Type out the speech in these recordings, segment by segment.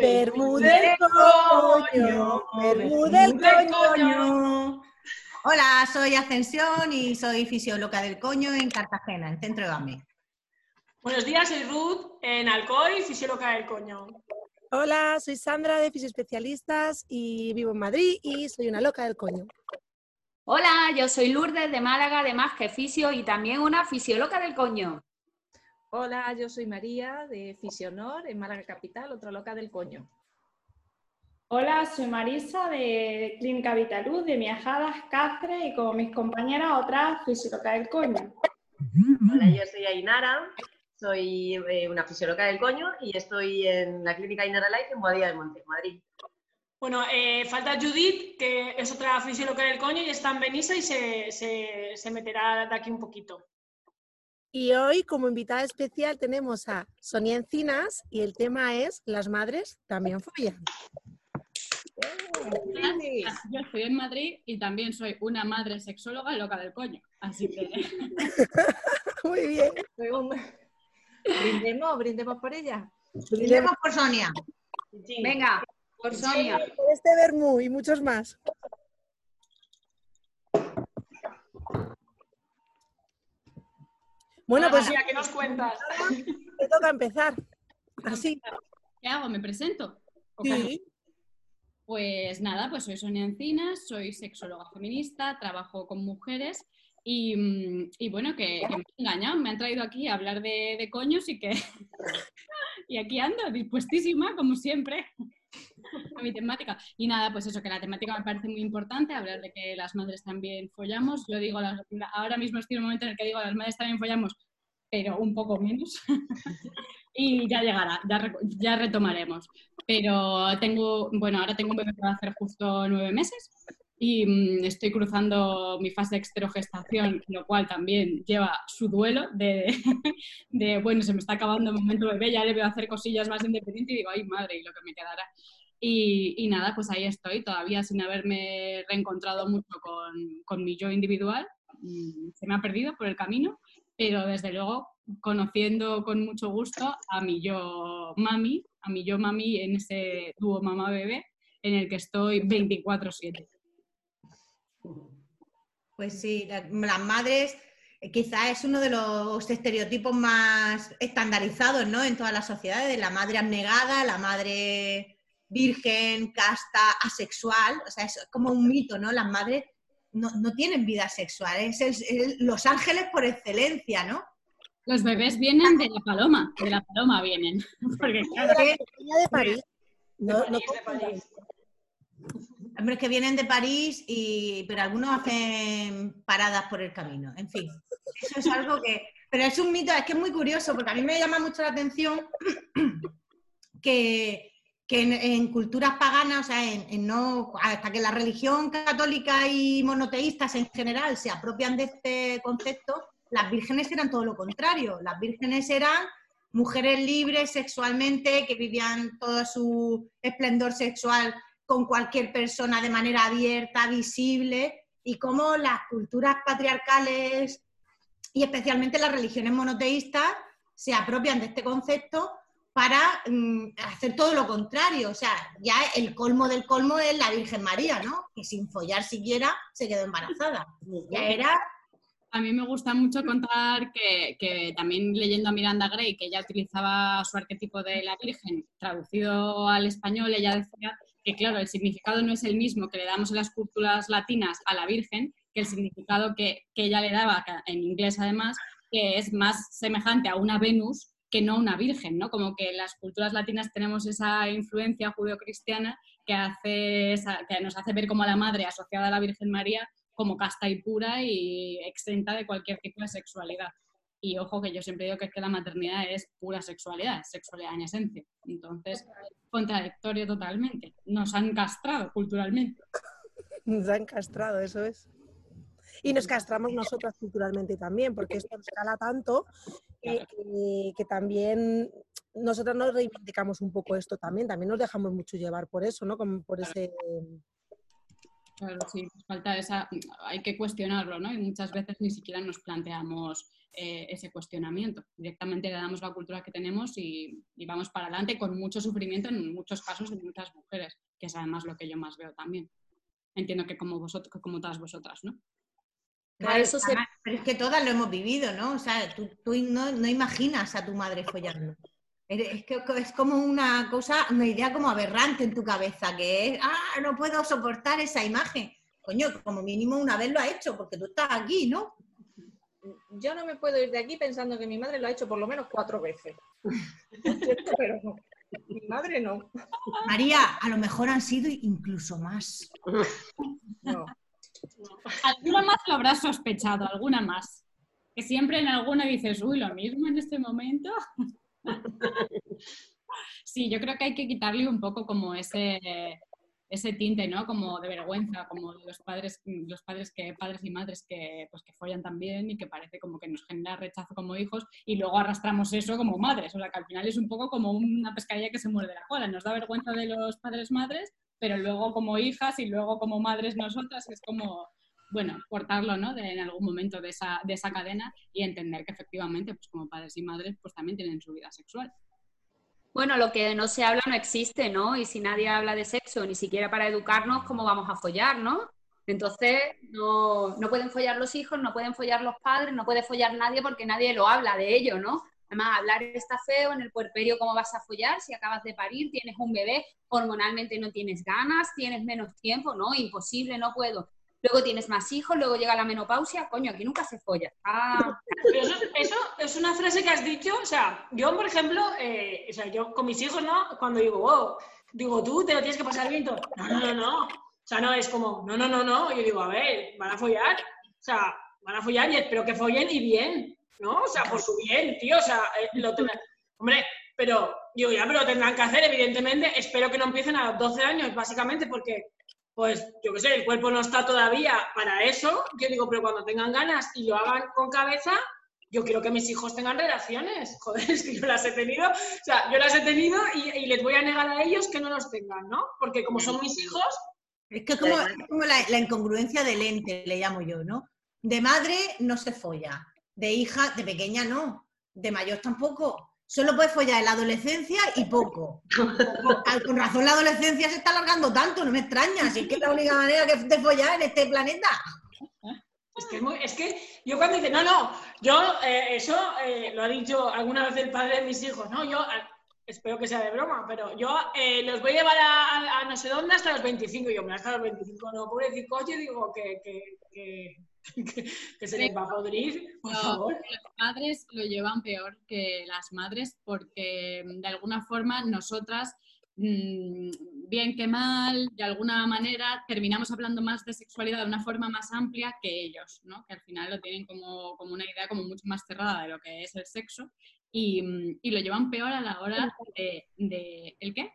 Bermúdez coño, Bermúdez coño. Hola, soy Ascensión y soy fisióloga del coño en Cartagena, en Centro de AME. Buenos días, soy Ruth en Alcoy, fisióloga del coño. Hola, soy Sandra de Fisioespecialistas y vivo en Madrid y soy una loca del coño. Hola, yo soy Lourdes de Málaga, de Más que Fisio y también una fisióloga del coño. Hola, yo soy María de Fisionor en Málaga Capital, otra loca del coño. Hola, soy Marisa de Clínica Vitaluz de Miajadas, Cáceres y como mis compañeras otras fisióloga del coño. Hola, yo soy Ainara, soy eh, una fisióloga del coño y estoy en la Clínica Ainara Life en Boadilla del Monte, Madrid. Bueno, eh, falta Judith, que es otra fisióloga del coño y está en Benissa y se, se, se meterá de aquí un poquito. Y hoy, como invitada especial, tenemos a Sonia Encinas y el tema es Las madres también follan. Yo estoy en Madrid y también soy una madre sexóloga loca del coño. Así que. Muy bien. Brindemos, brindemos por ella. Brindemos por Sonia. Venga, por Sonia. Por este Bermú y muchos más. Bueno, pues Sonia, ¿qué nos cuentas? te toca empezar. Así. ¿Qué hago? ¿Me presento? Sí. Pues nada, pues soy Sonia Encinas, soy sexóloga feminista, trabajo con mujeres y, mm, y bueno, que, que me han engañado, me han traído aquí a hablar de, de coños y que y aquí ando, dispuestísima, como siempre, a mi temática. Y nada, pues eso, que la temática me parece muy importante, hablar de que las madres también follamos. Yo digo, ahora mismo estoy en un momento en el que digo, las madres también follamos, pero un poco menos. y ya llegará, ya, ya retomaremos. Pero tengo, bueno, ahora tengo un bebé que va a hacer justo nueve meses y mm, estoy cruzando mi fase de exterogestación, lo cual también lleva su duelo de, bueno, se me está acabando el momento bebé, ya le veo hacer cosillas más independientes y digo, ay madre, y lo que me quedará. Y, y nada, pues ahí estoy, todavía sin haberme reencontrado mucho con, con mi yo individual. Mm, Se me ha perdido por el camino, pero desde luego conociendo con mucho gusto a mi yo mami, a mi yo mami en ese dúo mamá-bebé en el que estoy 24/7. Pues sí, la- las madres eh, quizás es uno de los estereotipos más estandarizados ¿no? en todas las sociedades, la madre abnegada, la madre virgen, casta, asexual, o sea, es como un mito, ¿no? Las madres no, no tienen vida sexual, es, el- es los ángeles por excelencia, ¿no? Los bebés vienen de la paloma, de la paloma vienen. Porque claro, Que- Pequeña de París. No, de París. Hombres que vienen de París, y, pero algunos hacen paradas por el camino. En fin, eso es algo que... Pero es un mito, es que es muy curioso, porque a mí me llama mucho la atención que, que en, culturas paganas, o sea, en no, hasta que la religión católica y monoteístas en general se apropian de este concepto, las vírgenes eran todo lo contrario. Las vírgenes eran mujeres libres sexualmente, que vivían todo su esplendor sexual con cualquier persona de manera abierta, visible, y cómo las culturas patriarcales y especialmente las religiones monoteístas se apropian de este concepto para mm, hacer todo lo contrario. O sea, ya el colmo del colmo es la Virgen María, ¿no? Que sin follar siquiera se quedó embarazada. Ya era a mí me gusta mucho contar que, que también leyendo a Miranda Gray, que ella utilizaba su arquetipo de la Virgen, traducido al español, ella decía que, claro, el significado no es el mismo que le damos en las culturas latinas a la Virgen que el significado que, que ella le daba, en inglés además, que es más semejante a una Venus que no una Virgen, ¿no? Como que en las culturas latinas tenemos esa influencia judeocristiana que, hace que nos hace ver como a la madre asociada a la Virgen María como casta y pura y exenta de cualquier tipo de sexualidad. Y ojo que yo siempre digo que es que la maternidad es pura sexualidad, es sexualidad en esencia. Entonces, contradictorio totalmente. Nos han castrado culturalmente. Nos han castrado, eso es. Y nos castramos nosotras culturalmente también, porque esto nos cala tanto que también nosotras nos reivindicamos un poco esto también, también nos dejamos mucho llevar por eso, ¿no? Como por ese... Claro, sí, falta esa, hay que cuestionarlo, ¿no? Y muchas veces ni siquiera nos planteamos eh, ese cuestionamiento. Directamente le damos la cultura que tenemos y, y vamos para adelante con mucho sufrimiento en muchos casos de muchas mujeres, que es además lo que yo más veo también. Entiendo que como vosotros, como todas vosotras, ¿no? Claro, eso se- Pero es que todas lo hemos vivido, ¿no? O sea, tú, tú no, no imaginas a tu madre follando. Es que es como una cosa, una idea como aberrante en tu cabeza, que es, ah, no puedo soportar esa imagen. Coño, como mínimo una vez lo ha hecho, porque tú estás aquí, ¿no? Yo no me puedo ir de aquí pensando que mi madre lo ha hecho por lo menos cuatro veces. Pero no. Mi madre no. María, a lo mejor han sido incluso más. no. Alguna más lo habrás sospechado, alguna más. Que siempre en alguna dices, uy, lo mismo en este momento. Sí, yo creo que hay que quitarle un poco como ese, ese tinte, ¿no? Como de vergüenza, como de los padres, los padres que, padres y madres que, pues, que follan también y que parece como que nos genera rechazo como hijos y luego arrastramos eso como madres. O sea, que al final es un poco como una pescadilla que se muerde la cola. Nos da vergüenza de los padres madres, pero luego como hijas y luego como madres nosotras es como, bueno, cortarlo, ¿no? De, en algún momento de esa, de esa cadena y entender que efectivamente, pues como padres y madres, pues también tienen su vida sexual. Bueno, lo que no se habla no existe, ¿no? Y si nadie habla de sexo, ni siquiera para educarnos, ¿cómo vamos a follar, no? Entonces, no, no pueden follar los hijos, no pueden follar los padres, no puede follar nadie porque nadie lo habla de ello, ¿no? Además, hablar está feo, en el puerperio cómo vas a follar, si acabas de parir, tienes un bebé, hormonalmente no tienes ganas, tienes menos tiempo, no, imposible, no puedo. Luego tienes más hijos, luego llega la menopausia, coño, aquí nunca se folla. Ah, Pero eso, eso es una frase que has dicho, o sea, yo, por ejemplo, eh, o sea, yo con mis hijos, ¿no? Cuando digo, wow, digo, tú te lo tienes que pasar bien, todo, no, no, no, no. O sea, no es como, no, no, no, no. Yo digo, a ver, van a follar, o sea, van a follar y espero que follen y bien, ¿no? O sea, por su bien, tío, o sea, eh, lo tendrán- Hombre, pero, digo, ya, pero lo tendrán que hacer, evidentemente. Espero que no empiecen a los 12 años, básicamente, porque pues yo qué sé, el cuerpo no está todavía para eso. Yo digo, pero cuando tengan ganas y lo hagan con cabeza, yo quiero que mis hijos tengan relaciones. Joder, es que yo las he tenido, o sea, yo las he tenido y, y les voy a negar a ellos que no los tengan, ¿no? Porque como son mis hijos, Es que es como, es como la, la incongruencia del ente, le llamo yo, ¿no? De madre no se folla, de hija, de pequeña no, de mayor tampoco. Solo puedes follar en la adolescencia y poco. Con- razón la adolescencia se está alargando tanto, no me extraña, si es que es la única manera que de follar en este planeta. es que, yo cuando dice, no, no, yo eh, eso eh, lo ha dicho alguna vez el padre de mis hijos, no, yo espero que sea de broma, pero yo eh, los voy a llevar a, no sé dónde hasta los 25, y yo, me hasta los 25, no, pobrecito, yo digo que, que, que- que se les va a podrir, por No, favor. los padres lo llevan peor que las madres porque mm, de alguna forma nosotras, mm, bien que mal, de alguna manera terminamos hablando más de sexualidad de una forma más amplia que ellos, ¿no? que al final lo tienen como, como una idea como mucho más cerrada de lo que es el sexo y, mm, y lo llevan peor a la hora de... de ¿El qué?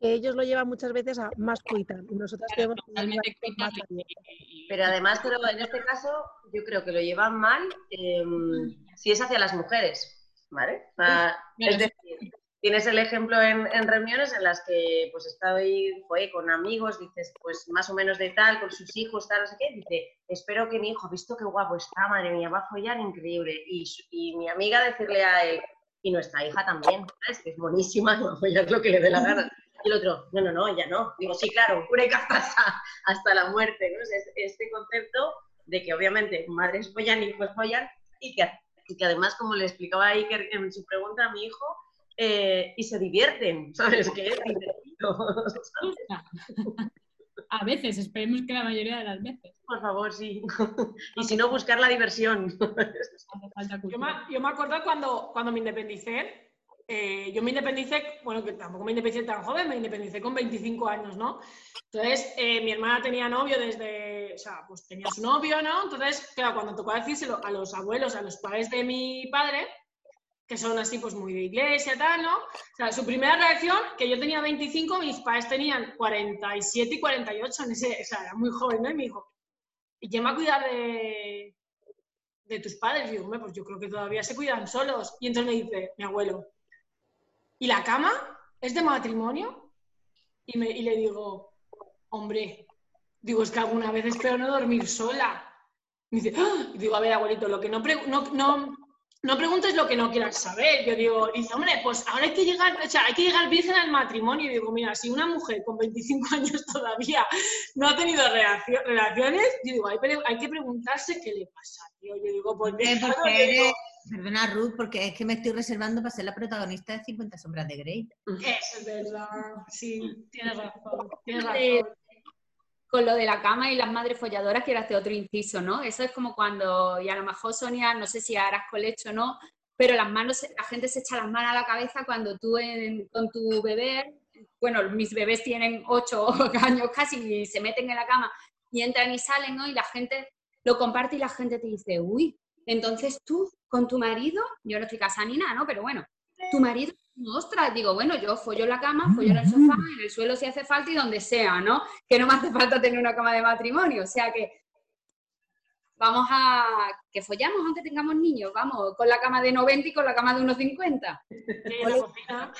Que ellos lo llevan muchas veces a más cuitan y nosotras Claro, tenemos que totalmente más Pero además, pero en este caso, yo creo que lo llevan mal eh, si es hacia las mujeres, ¿vale? O sea, Claro, es decir, tienes el ejemplo en, en reuniones en las que pues estoy joder, con amigos, dices, pues más o menos de tal, con sus hijos, tal, no sé qué, dice, espero que mi hijo, visto qué guapo está, madre mía, va a follar increíble. Y, su- y mi amiga decirle a él, y nuestra hija también, ¿sabes? Que es buenísima, y va a follar lo que le dé la gana. Y el otro, no, no, no, ella no. Digo, sí, claro, y hasta, hasta la muerte, ¿no? Es- este concepto de que obviamente madres follan y hijos follan y que, y que además, como le explicaba Iker en su pregunta a mi hijo, eh, y se divierten, ¿sabes? Que es divertido. A veces, esperemos que la mayoría de las veces. Por favor, sí. Y si no, buscar la diversión. Yo me, yo me acuerdo cuando, cuando me independicé, eh, yo me independicé, bueno, que tampoco me independicé tan joven, me independicé con 25 años, ¿no? Entonces, eh, mi hermana tenía novio desde, o sea, pues tenía su novio, ¿no? Entonces, claro, cuando tocó decírselo a los abuelos, a los padres de mi padre, que son así, pues muy de iglesia, tal, ¿no? O sea, su primera reacción, que yo tenía 25, mis padres tenían 47 y 48, en ese, o sea, era muy joven, ¿no? Y me dijo, ¿y quién va a cuidar de, de tus padres? Y pues yo creo que todavía se cuidan solos. Y entonces me dice, mi abuelo, ¿y la cama es de matrimonio? Y, me, y le digo, hombre, Digo, es que alguna vez espero no dormir sola. Me dice, ¡Ah! Y digo, a ver, abuelito, lo que no, no, no, no preguntes lo que no quieras saber. Yo digo, dice, hombre, pues ahora hay que llegar, o sea, hay que llegar virgen al matrimonio. Y digo, mira, si una mujer con 25 años todavía no ha tenido relacio- relaciones, yo digo, hay, que preguntarse qué le pasa, tío. Yo digo, pues Eh, porque eres- Perdona, Ruth, porque es que me estoy reservando para ser la protagonista de 50 sombras de Grey. Eso es verdad, sí, tienes razón, tienes Eh, razón. con lo de la cama y las madres folladoras, quiero hacer otro inciso, ¿no? Eso es como cuando, y a lo mejor Sonia, no sé si harás colecho o no, pero las manos, la gente se echa las manos a la cabeza cuando tú en- con tu bebé, bueno, mis bebés tienen ocho años casi y se meten en la cama y entran y salen, ¿no? Y la gente lo comparte y la gente te dice, uy, entonces tú con tu marido, yo no estoy casada ni nada, ¿no? Pero bueno, tu marido, ostras, digo, bueno, yo follo en la cama, follo en el sofá, en el suelo si hace falta y donde sea, ¿no? Que no me hace falta tener una cama de matrimonio, o sea que vamos a que follamos aunque tengamos niños, vamos, con la cama de 90 y con la cama de unos 50. Sí, la cocina.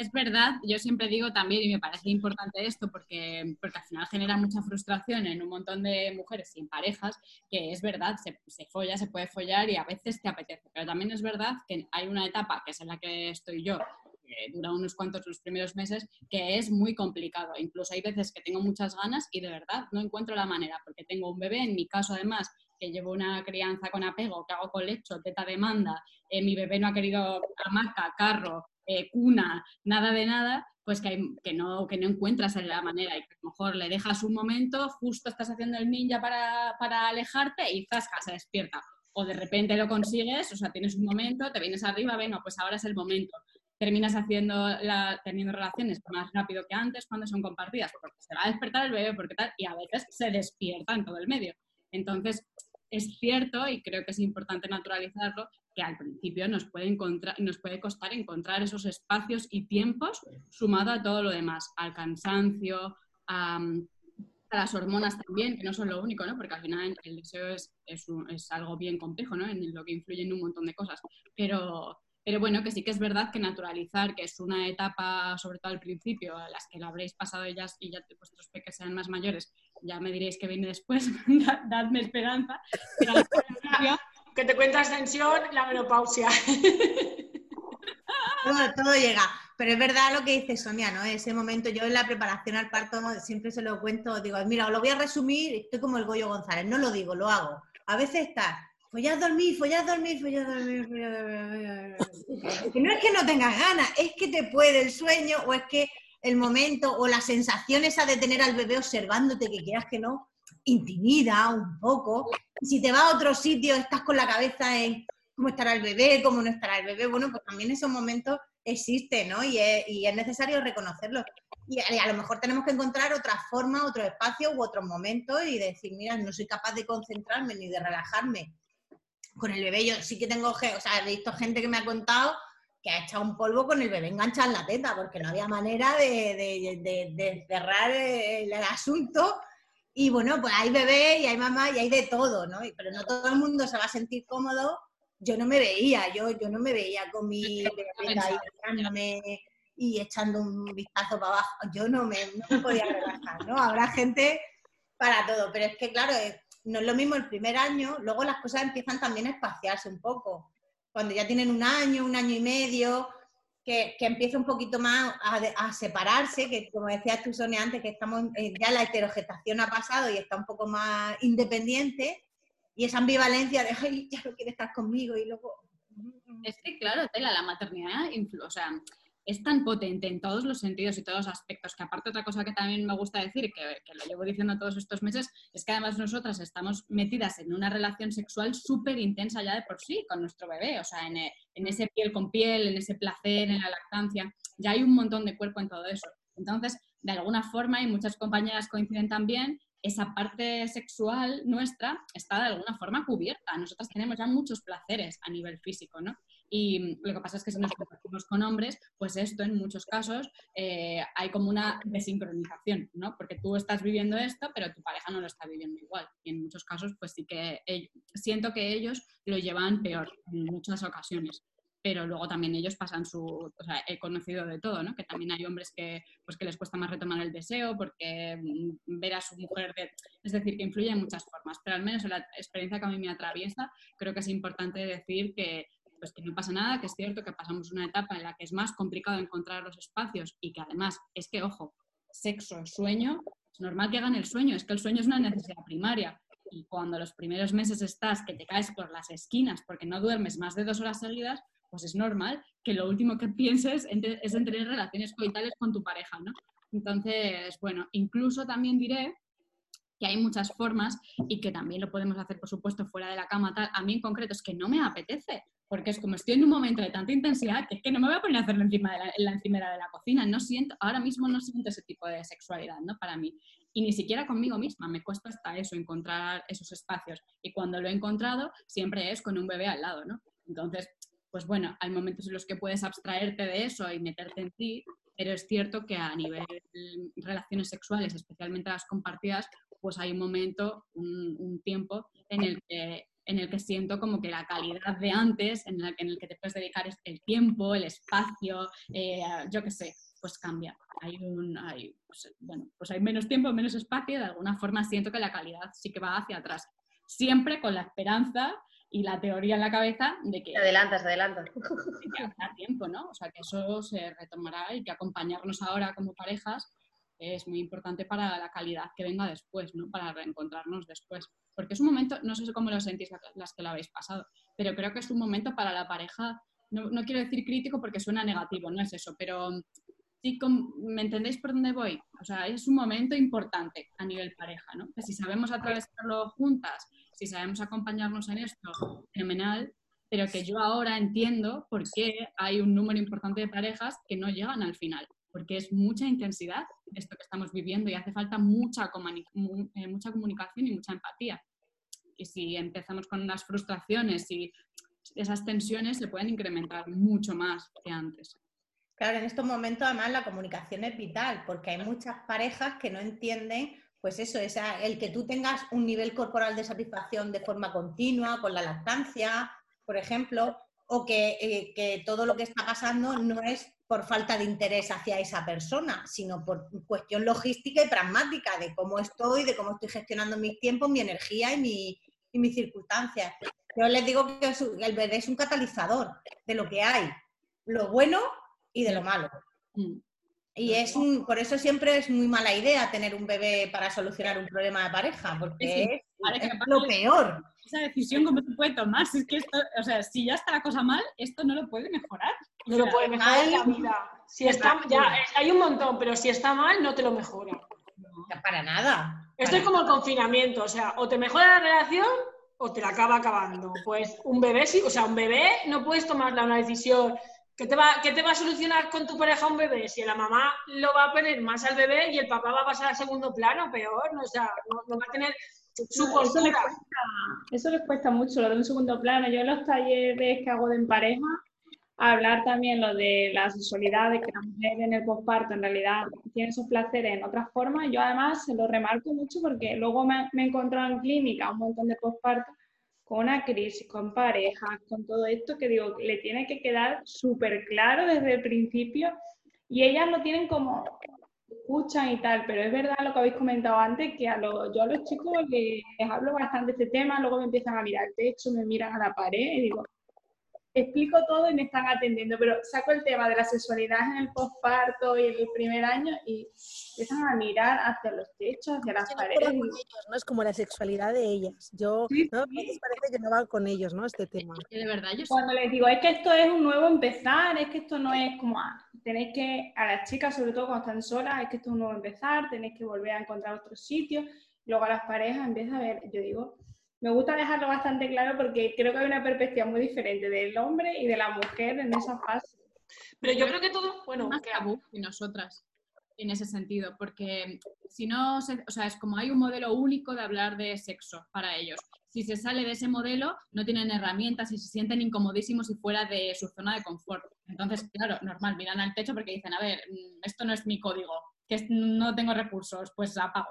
Es verdad, yo siempre digo también, y me parece importante esto, porque, porque al final genera mucha frustración en un montón de mujeres sin parejas, que es verdad, se, folla, se puede follar y a veces te apetece, pero también es verdad que hay una etapa, que es en la que estoy yo, que dura unos cuantos los primeros meses, que es muy complicado. Incluso hay veces que tengo muchas ganas y de verdad no encuentro la manera, porque tengo un bebé, en mi caso además, que llevo una crianza con apego, que hago colecho, teta demanda, eh, mi bebé no ha querido hamaca, carro, eh, cuna, nada de nada, pues que, no, que no encuentras la manera y que a lo mejor le dejas un momento, justo estás haciendo el ninja para, para alejarte y zasca, se despierta. O de repente lo consigues, o sea, tienes un momento, te vienes arriba, venga, pues ahora es el momento. Terminas haciendo la, teniendo relaciones más rápido que antes cuando son compartidas, porque se va a despertar el bebé, porque tal, y a veces se despierta en todo el medio. Entonces, es cierto, y creo que es importante naturalizarlo, que al principio nos puede, nos puede costar encontrar esos espacios y tiempos sumado a todo lo demás, al cansancio, a, a las hormonas también, que no son lo único, ¿no? Porque al final el deseo es, es, un- es algo bien complejo, ¿no? En lo que influye en un montón de cosas. Pero, pero bueno, que sí que es verdad que naturalizar, que es una etapa, sobre todo al principio, a las que la habréis pasado ellas y ya vuestros peques sean más mayores, ya me diréis que viene después, da- dadme esperanza. Pero Te cuenta ascensión, la menopausia. Todo, llega. Pero es verdad lo que dice Sonia, ¿no? Ese momento, yo en la preparación al parto siempre se lo cuento, digo, mira, os lo voy a resumir, estoy como el Goyo González, no lo digo, lo hago. A veces está, follad dormir, follad dormir, follad dormir, follad dormir. No es que no tengas ganas, es que te puede el sueño o es que el momento o la sensación esa de tener al bebé observándote, que quieras que no, intimida un poco. Si te vas a otro sitio, estás con la cabeza en cómo estará el bebé, cómo no estará el bebé. Bueno, pues también esos momentos existen, ¿no? Y es, y es necesario reconocerlos. Y a, lo mejor tenemos que encontrar otra forma, otro espacio u otros momentos y decir, mira, no soy capaz de concentrarme ni de relajarme con el bebé. Yo sí que tengo, o sea, he visto gente que me ha contado que ha echado un polvo con el bebé enganchado en la teta, porque no había manera de, de- de- cerrar el asunto. Y bueno, pues hay bebé y hay mamá y hay de todo, ¿no? Pero no todo el mundo se va a sentir cómodo. Yo no me veía, yo, yo no me veía con mi bebé ahí y echando un vistazo para abajo. Yo no me, no me podía relajar, ¿no? Habrá gente para todo, pero es que, claro, no es lo mismo el primer año, luego las cosas empiezan también a espaciarse un poco. Cuando ya tienen un año, un año y medio, que, que empieza un poquito más a, a separarse, que como decías tú, Sonia, antes, que estamos eh, ya la heterogestación ha pasado y está un poco más independiente, y esa ambivalencia de, ay, ya no quiere estar conmigo, y luego... Es que, claro, Tela, la maternidad o sea, es tan potente en todos los sentidos y todos los aspectos, que aparte otra cosa que también me gusta decir, que, que lo llevo diciendo todos estos meses, es que además nosotras estamos metidas en una relación sexual súper intensa ya de por sí con nuestro bebé, o sea, en, en ese piel con piel, en ese placer, en la lactancia, ya hay un montón de cuerpo en todo eso. Entonces, de alguna forma, y muchas compañeras coinciden también, esa parte sexual nuestra está de alguna forma cubierta. Nosotras tenemos ya muchos placeres a nivel físico, ¿no? Y lo que pasa es que si nos compartimos con hombres, pues esto en muchos casos eh, hay como una desincronización, ¿no? Porque tú estás viviendo esto, pero tu pareja no lo está viviendo igual. Y en muchos casos, pues sí que siento que ellos lo llevan peor en muchas ocasiones. pero luego también ellos pasan su, o sea, he conocido de todo, ¿no? Que también hay hombres que, pues, que les cuesta más retomar el deseo porque mm, ver a su mujer, de, es decir, que influye en muchas formas, pero al menos en la experiencia que a mí me atraviesa, creo que es importante decir que, pues que no pasa nada, que es cierto que pasamos una etapa en la que es más complicado encontrar los espacios y que además es que, ojo, sexo, sueño, es normal que hagan el sueño, es que el sueño es una necesidad primaria. Y cuando los primeros meses estás que te caes por las esquinas porque no duermes más de dos horas seguidas, pues es normal que lo último que pienses es en tener relaciones coitales con tu pareja, ¿no? Entonces, bueno, incluso también diré que hay muchas formas y que también lo podemos hacer, por supuesto, fuera de la cama. Tal. A mí en concreto es que no me apetece, porque es como estoy en un momento de tanta intensidad que es que no me voy a poner a hacerlo encima de la, en la encimera de la cocina. No siento, ahora mismo no siento ese tipo de sexualidad, ¿no? Para mí. Y ni siquiera conmigo misma, me cuesta hasta eso, encontrar esos espacios. Y cuando lo he encontrado, siempre es con un bebé al lado, ¿no? Entonces, pues bueno, hay momentos en los que puedes abstraerte de eso y meterte en ti, pero es cierto que a nivel relaciones sexuales, especialmente las compartidas, pues hay un momento, un, tiempo en el, que, en el que siento como que la calidad de antes, en, en el que te puedes dedicar el tiempo, el espacio, eh, yo qué sé, pues cambia. Hay un, hay, pues, bueno, pues hay menos tiempo, menos espacio, de alguna forma siento que la calidad sí que va hacia atrás. Siempre con la esperanza y la teoría en la cabeza de que... Te adelantas, te adelantas. Que tiempo, ¿no? O sea, que eso se retomará y que acompañarnos ahora como parejas es muy importante para la calidad que venga después, ¿no? Para reencontrarnos después. Porque es un momento, no sé cómo lo sentís las que lo habéis pasado, pero creo que es un momento para la pareja, no, no quiero decir crítico porque suena negativo, no es eso, pero sí, ¿me entendéis por dónde voy? O sea, es un momento importante a nivel pareja, ¿no? Que si sabemos atravesarlo juntas si sabemos acompañarnos en esto, fenomenal, pero que yo ahora entiendo por qué hay un número importante de parejas que no llegan al final, porque es mucha intensidad esto que estamos viviendo y hace falta mucha, eh, mucha comunicación y mucha empatía. Y si empezamos con unas frustraciones y esas tensiones se pueden incrementar mucho más que antes. Claro, en estos momentos además la comunicación es vital, porque hay muchas parejas que no entienden pues eso, esa, el que tú tengas un nivel corporal de satisfacción de forma continua, con la lactancia, por ejemplo, o que, eh, que, todo lo que está pasando no es por falta de interés hacia esa persona, sino por cuestión logística y pragmática de cómo estoy, de cómo estoy gestionando mis tiempos, mi energía y, mi, y mis circunstancias. Yo les digo que el bebé es un catalizador de lo que hay, lo bueno y de lo malo. Mm. Y es un, por eso siempre es muy mala idea tener un bebé para solucionar un problema de pareja, porque es, lo peor. Esa decisión, ¿cómo se puede tomar? Si es que esto, o sea, si ya está la cosa mal, esto no lo puede mejorar. No lo puede mejorar en la vida. Si está, ya, hay un montón, pero si está mal, no te lo mejora. para nada. Esto es como el confinamiento, o sea, o te mejora la relación o te la acaba acabando. Pues un bebé sí, o sea, un bebé no puedes tomarle una decisión ¿Qué te, va, ¿Qué te va a solucionar con tu pareja un bebé? Si la mamá lo va a poner más al bebé y el papá va a pasar al segundo plano, peor, ¿no? o sea, no, va a tener su. Eso les, cuesta, mucho, lo de un segundo plano. Yo en los talleres que hago de en pareja, hablar también lo de la sexualidad, de que la mujer en el posparto en realidad tiene sus placeres en otras formas. Yo además se lo remarco mucho porque luego me, me he encontrado en clínica un montón de posparto con una crisis, con parejas, con todo esto, que digo, le tiene que quedar súper claro desde el principio y ellas lo tienen como escuchan y tal, pero es verdad lo que habéis comentado antes, que a los, yo a los chicos les, hablo bastante de este tema, luego me empiezan a mirar el techo, me miran a la pared y digo, explico todo y me están atendiendo, pero saco el tema de la sexualidad en el posparto y el primer año y empiezan a mirar hacia los techos, hacia las paredes. No, es como la sexualidad de ellas. Yo, ¿no? parece que no van con ellos, ¿no? Este tema. de verdad, yo Cuando les digo, es que esto es un nuevo empezar, es que esto no es como, ah, tenéis que, a las chicas, sobre todo cuando están solas, es que esto es un nuevo empezar, tenéis que volver a encontrar otros sitios. Luego a las parejas empieza a ver, yo digo, me gusta dejarlo bastante claro porque creo que hay una perspectiva muy diferente del hombre y de la mujer en esa fase. Pero yo creo que todo, bueno, más tabú que nosotras en ese sentido, porque si no, o sea, es como hay un modelo único de hablar de sexo para ellos. Si se sale de ese modelo, no tienen herramientas y se sienten incomodísimos y fuera de su zona de confort. Entonces, claro, normal, miran al techo porque dicen, a ver, mm, esto no es mi código, que no tengo recursos, pues apago.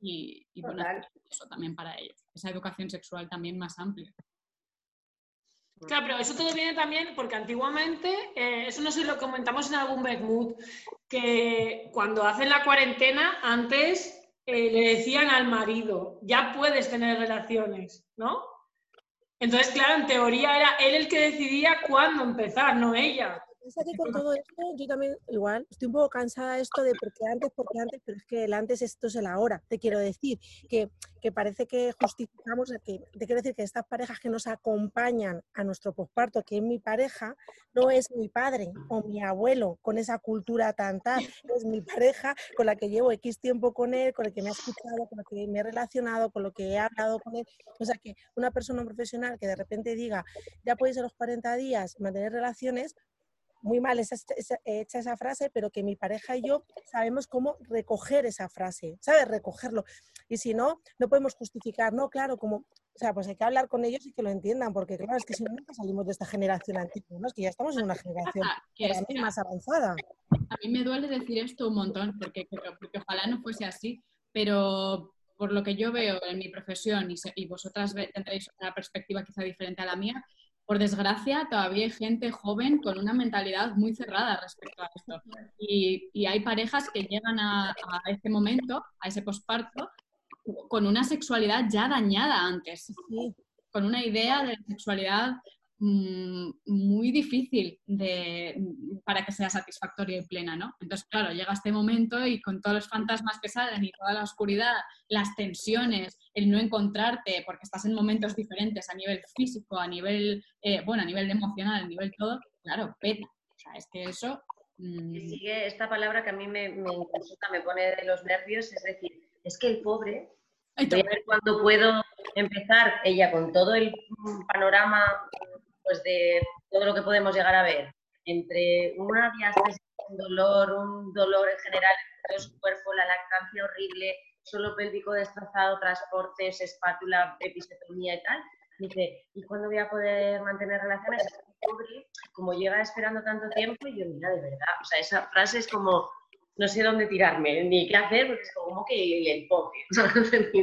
Y, y bueno, eso también para ellos esa educación sexual también más amplia. Claro, pero eso todo viene también porque antiguamente, eh, eso no sé si lo comentamos en algún Backmood, que cuando hacen la cuarentena, antes eh, le decían al marido, ya puedes tener relaciones, ¿no? Entonces, claro, en teoría era él el que decidía cuándo empezar, no ella. Piensa que con todo esto, yo también igual estoy un poco cansada de esto de porque antes, porque antes, pero es que el antes esto es el ahora. Te quiero decir que, que parece que justificamos, que, te quiero decir que estas parejas que nos acompañan a nuestro posparto, que es mi pareja, no es mi padre o mi abuelo con esa cultura tan tal, es mi pareja con la que llevo X tiempo con él, con el que me ha escuchado, con el que me he relacionado, con lo que he hablado con él. O sea que una persona profesional que de repente diga, ya podéis a los 40 días mantener relaciones, muy mal esa, esa- hecha esa frase, pero que mi pareja y yo sabemos cómo recoger esa frase, ¿sabes? Recogerlo. Y si no, no podemos justificar, no, claro, como, o sea, pues hay que hablar con ellos y que lo entiendan, porque claro, es que si no, nunca salimos de esta generación antigua, ¿no? Es que ya estamos en una generación para mí más avanzada. a mí me duele decir esto un montón, porque, porque ojalá no fuese así, pero por lo que yo veo en mi profesión y, se- y vosotras tendréis una perspectiva quizá diferente a la mía, por desgracia todavía hay gente joven con una mentalidad muy cerrada respecto a esto. Y, y hay parejas que llegan a, a ese momento, a ese posparto, con una sexualidad ya dañada antes con una idea de sexualidad mm, muy difícil de, para que sea satisfactoria y plena, ¿no? Entonces, claro, llega este momento y con todos los fantasmas que salen y toda la oscuridad, las tensiones, el no encontrarte, porque estás en momentos diferentes a nivel físico, a nivel, eh, bueno, a nivel emocional, a nivel todo, claro, peta. O sea, es que eso... mm, que sigue esta palabra que a mí me, me insulta, me pone de los nervios, es decir, es que el pobre, voy a ver cuándo puedo empezar ella con todo el panorama pues de todo lo que podemos llegar a ver, entre una diástasis, un dolor, un dolor en general en todo su cuerpo, la lactancia horrible, suelo pélvico destrozado, transportes, espátula, episiotomía y tal. Dice, ¿y cuándo voy a poder mantener relaciones? Como llega esperando tanto tiempo, y yo, mira, de verdad, o sea, esa frase es como, no sé dónde tirarme, ni qué hacer, porque es como que el pobre.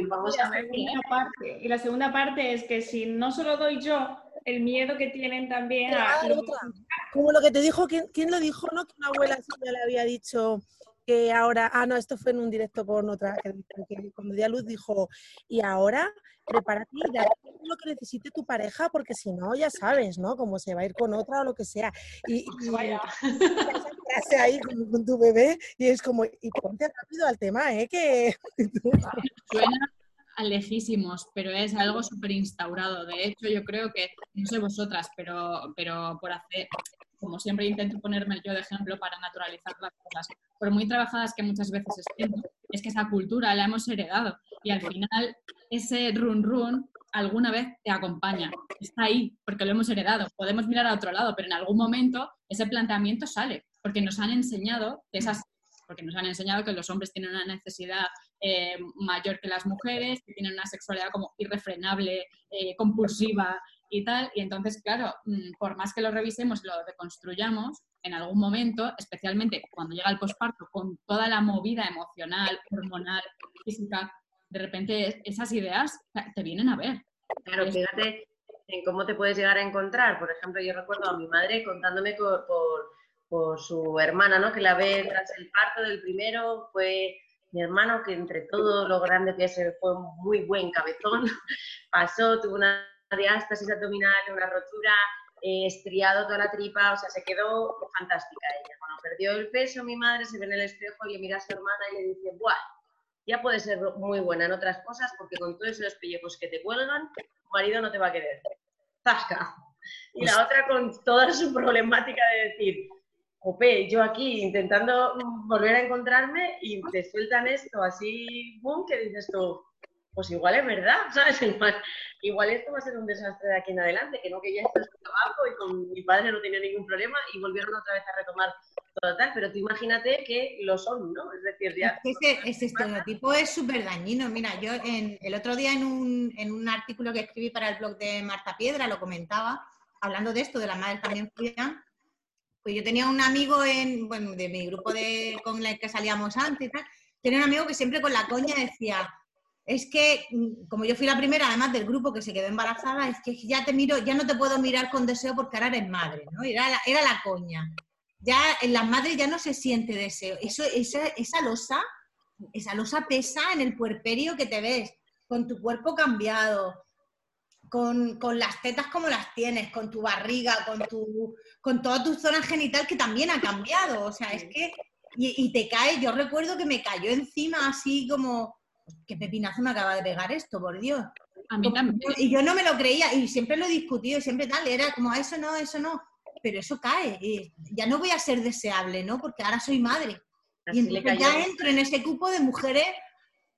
Vamos Y la a ver. segunda parte- y la segunda parte es que si no solo doy yo, el miedo que tienen también a... Otra. Como lo que te dijo, ¿quién, quién lo dijo? ¿No? Que una abuela suya le había dicho que ahora, ah, no, esto fue en un directo con otra, que, que cuando dio a luz dijo, y ahora prepárate y dale lo que necesite tu pareja, porque si no, ya sabes, ¿no? Como se va a ir con otra o lo que sea. Y, y Vaya. esa frase ahí con, con tu bebé, y es como, y ponte rápido al tema, ¿eh? Que suena a lejísimos, pero es algo súper instaurado. De hecho, yo creo que, no sé vosotras, pero, pero por hacer, como siempre intento ponerme yo de ejemplo para naturalizar las cosas, por muy trabajadas que muchas veces estén, es que esa cultura la hemos heredado y al final ese run run alguna vez te acompaña, está ahí, porque lo hemos heredado. Podemos mirar a otro lado, pero en algún momento ese planteamiento sale, porque nos han enseñado que porque nos han enseñado que los hombres tienen una necesidad eh, mayor que las mujeres, que tienen una sexualidad como irrefrenable, eh, compulsiva y tal. Y entonces, claro, mm, por más que lo revisemos lo deconstruyamos, en algún momento, especialmente cuando llega el posparto, con toda la movida emocional, hormonal, física, de repente esas ideas te vienen a ver. Claro, fíjate en cómo te puedes llegar a encontrar. Por ejemplo, yo recuerdo a mi madre contándome por, por, por su hermana, ¿no? Que la ve tras el parto del primero, fue mi hermano que entre todo lo grande que es, fue un muy buen cabezón, pasó, tuvo una diástasis abdominal, una rotura, eh, estriado toda la tripa, o sea, se quedó fantástica ella. Cuando perdió el peso, mi madre se ve en el espejo y le mira a su hermana y le dice, ¡buah! Ya puedes ser muy buena en otras cosas porque con todos esos pellejos que te cuelgan, tu marido no te va a querer. ¡Zasca! Y la otra con toda su problemática de decir, jope, yo aquí intentando volver a encontrarme y te sueltan esto así, boom, que dices tú, pues igual es verdad, ¿sabes? Igual, esto va a ser un desastre de aquí en adelante, que no que ya esto es trabajo y con mi padre no tenía ningún problema y volvieron otra vez a retomar todo tal, pero tú imagínate que lo son, ¿no? Es decir, ya... Ese, ese estereotipo es súper dañino. Mira, yo en, el otro día en un, en un artículo que escribí para el blog de Marta Piedra lo comentaba, hablando de esto, de las madres también fluían, pues yo tenía un amigo en, bueno, de mi grupo de, con el que salíamos antes y tal, tenía un amigo que siempre con la coña decía, es que, mm, como yo fui la primera, además del grupo que se quedó embarazada, es que ya te miro, ya no te puedo mirar con deseo porque ahora eres madre, ¿no? Era la, era la coña. Ya en las madres ya no se siente deseo. Eso, esa, esa losa, esa losa pesa en el puerperio que te ves, con tu cuerpo cambiado, con, con las tetas como las tienes, con tu barriga, con, tu, con toda tu zona genital que también ha cambiado. O sea, es que. Y, y te cae, yo recuerdo que me cayó encima así como. ¿Qué pepinazo me acaba de pegar esto, por Dios? A mí también. Y yo no me lo creía, y siempre lo he discutido, siempre tal, era como, "Ah, eso no, eso no, pero eso cae, y ya no voy a ser deseable, ¿no? Porque ahora soy madre. Así Y entonces ya entro en ese cupo de mujeres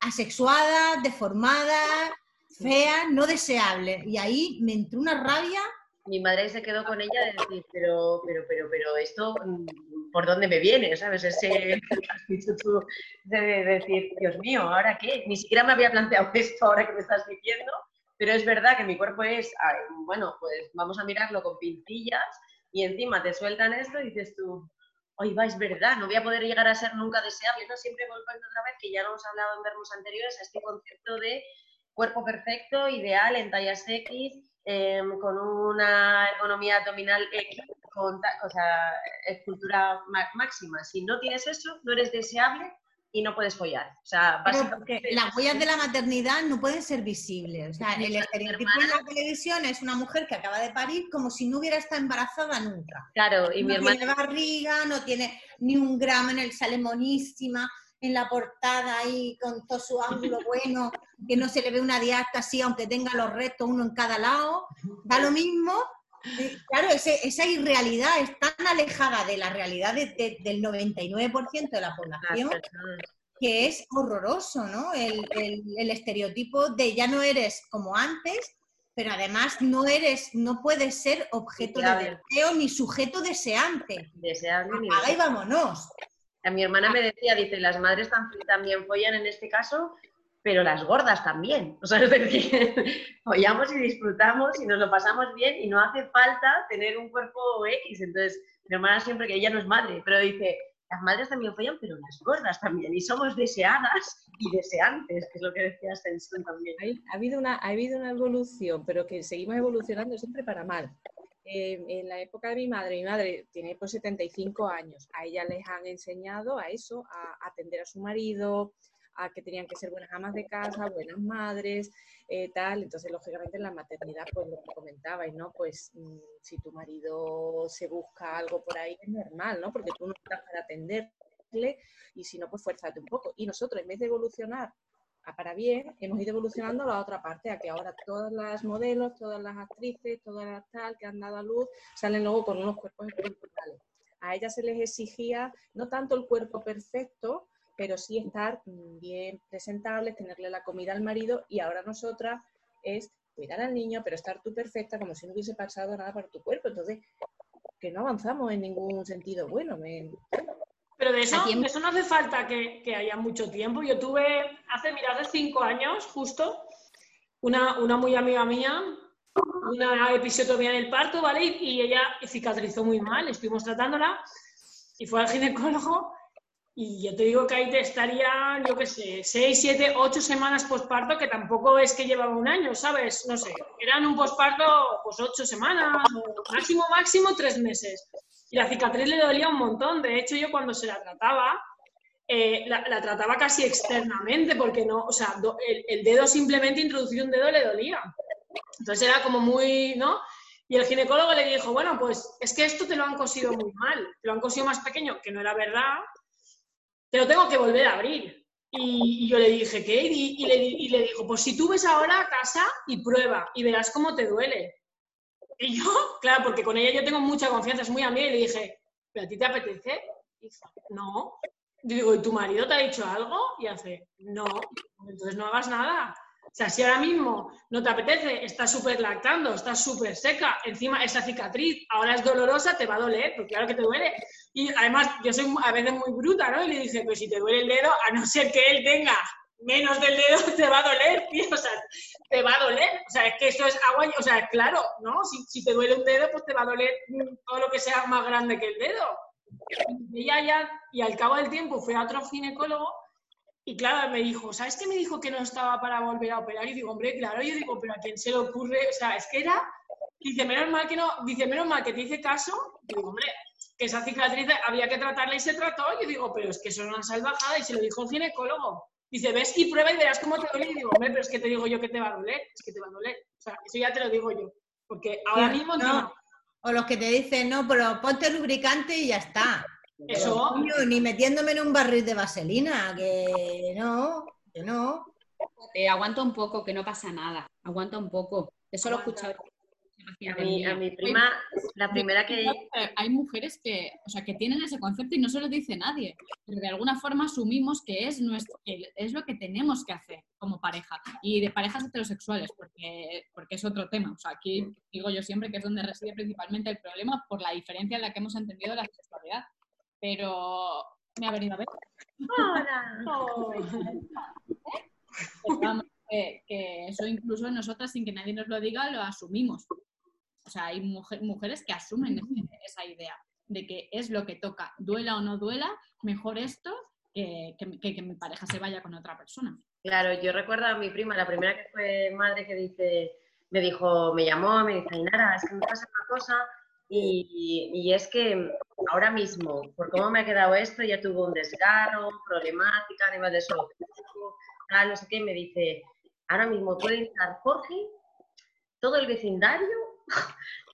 asexuadas, deformadas, feas, no deseables. Y ahí me entró una rabia. Mi madre se quedó con ella de decir, pero, pero, pero, pero esto, mm, ¿por dónde me viene? ¿Sabes? Ese has dicho tú de decir, Dios mío, ¿ahora qué? Ni siquiera me había planteado esto ahora que me estás diciendo, pero es verdad que mi cuerpo es, bueno, pues vamos a mirarlo con pintillas y encima te sueltan esto y dices tú, oye, va, es verdad, no voy a poder llegar a ser nunca deseable, ¿no? Siempre volviendo otra vez, que ya lo hemos hablado en vernos anteriores, a este concepto de cuerpo perfecto, ideal, en tallas X, em, con una ergonomía abdominal X, con o sea, escultura ma- máxima. Si no tienes eso, no eres deseable y no puedes follar. O sea, básicamente las huellas de la maternidad no pueden ser visibles. O sea, el estereotipo en la televisión es una mujer que acaba de parir como si no hubiera estado embarazada nunca. Claro, y mi no hermana tiene barriga, no tiene ni un gramo en el sale monísima, en la portada ahí con todo su ángulo bueno, que no se le ve una diástasis aunque tenga los restos uno en cada lado, da lo mismo. Claro, ese- esa irrealidad es tan alejada de la realidad de- de- del 99% de la población que es horroroso, ¿no? El, el- el estereotipo de ya no eres como antes, pero además no eres, no puedes ser objeto de deseo ni sujeto deseante. deseable Apaga y vámonos. Mi hermana me decía, dice, las madres tam- también follan en este caso, pero las gordas también. O sea, es decir, follamos y disfrutamos y nos lo pasamos bien y no hace falta tener un cuerpo X. Entonces, mi hermana siempre, que ella no es madre, pero dice, las madres también follan, pero las gordas también. Y somos deseadas y deseantes, que es lo que decía Ascensión también. Ha, habido una, ha habido una evolución, pero que seguimos evolucionando siempre para mal. En la época de mi madre, mi madre tiene pues 75 años, a ella les han enseñado a eso, a atender a su marido, a que tenían que ser buenas amas de casa, buenas madres, eh, tal. Entonces, lógicamente, en la maternidad, pues lo que comentabais, ¿no? Pues mm, si tu marido se busca algo por ahí, es normal, ¿no? Porque tú no estás para atenderle y si no, pues fuérzate un poco. Y nosotros, en vez de evolucionar para bien, hemos ido evolucionando a la otra parte, a que ahora todas las modelos, todas las actrices, todas las tal que han dado a luz, salen luego con unos cuerpos espectaculares. A ellas se les exigía no tanto el cuerpo perfecto, pero sí estar mm, bien presentables, tenerle la comida al marido y ahora nosotras es cuidar al niño, pero estar tú perfecta como si no hubiese pasado nada para tu cuerpo. Entonces, que no avanzamos en ningún sentido bueno. me- Pero de eso, en- eso no hace falta que, que haya mucho tiempo. Yo tuve, hace, mira, hace cinco años, justo, una, una muy amiga mía, una episiotomía del parto, ¿vale? Y, y ella cicatrizó muy mal, estuvimos tratándola y fue al ginecólogo y yo te digo que ahí te estaría, yo qué sé, seis, siete, ocho semanas posparto, que tampoco es que llevaba un año, ¿sabes? No sé, eran un posparto, pues ocho semanas, máximo, máximo tres meses. La cicatriz le dolía un montón. De hecho, yo cuando se la trataba, eh, la, trataba casi externamente, porque no, o sea, el, dedo simplemente introducir un dedo le dolía. Entonces era como muy, ¿no? Y el ginecólogo le dijo, bueno, pues es que esto te lo han cosido muy mal, te lo han cosido más pequeño, que no era verdad, te lo tengo que volver a abrir. Y, yo le dije, ¿qué? Y, le, y le dijo, pues si tú ves ahora a casa y prueba y verás cómo te duele. Y yo, claro, porque con ella yo tengo mucha confianza, es muy amiga, y le dije, ¿pero a ti te apetece? Y dice, no. Yo digo, ¿y tu marido te ha dicho algo? Y hace, no. Entonces no hagas nada. O sea, si ahora mismo no te apetece, estás súper lactando, estás súper seca, encima esa cicatriz ahora es dolorosa, te va a doler, porque claro que te duele. Y además, yo soy a veces muy bruta, ¿no? Y le dije, pues si te duele el dedo, a no ser que él tenga menos del dedo, te va a doler, tío. O sea, te va a doler. O sea, es que esto es agua, o sea, claro, ¿no? Si, te duele un dedo, pues te va a doler todo lo que sea más grande que el dedo. Y ella y al cabo del tiempo fue a otro ginecólogo Y claro, me dijo, ¿sabes qué me dijo que no estaba para volver a operar? Y digo, hombre, claro, yo digo, pero ¿a quién se le ocurre? O sea, es que era, dice, menos mal que no, dice, menos mal que te hice caso. Y digo, hombre, que esa cicatriz había que tratarla y se trató. Yo digo, pero es que eso es una salvajada y se lo dijo el ginecólogo. Dice, ves y prueba y verás cómo te duele. Y digo, hombre, pero es que te digo yo que te va a doler, es que te va a doler. O sea, eso ya te lo digo yo. Porque ahora Sí, mismo no. encima- O los que te dicen, no, pero ponte lubricante y ya está. Eso. Pero, coño, ni metiéndome en un barril de vaselina, que no, que no. Eh, aguanta un poco, que no pasa nada. Aguanta un poco. Eso lo he Aguanta. A mi, a mi prima, la primera que... Hay mujeres que, o sea, que tienen ese concepto y no se lo dice nadie. Pero de alguna forma asumimos que es, nuestro, que es lo que tenemos que hacer como pareja. Y de parejas heterosexuales, porque, porque es otro tema. O sea, aquí digo yo siempre que es donde reside principalmente el problema por la diferencia en la que hemos entendido la sexualidad. Pero me ha venido a ver. Pues vamos, que, que eso incluso nosotras, sin que nadie nos lo diga, lo asumimos. O sea, hay mujer- mujeres que asumen esa idea de que es lo que toca, duela o no duela, mejor esto que, que- mi pareja se vaya con otra persona. Claro, yo recuerdo a mi prima, la primera que fue madre, que dice, me dijo, me llamó, me dice, Ainara, es que me pasa una cosa y, y es que ahora mismo, por cómo me ha quedado esto, ya tuvo un desgarro, problemática a nivel de salud, tal, no sé qué, y me dice, ahora mismo puede entrar Jorge, todo el vecindario,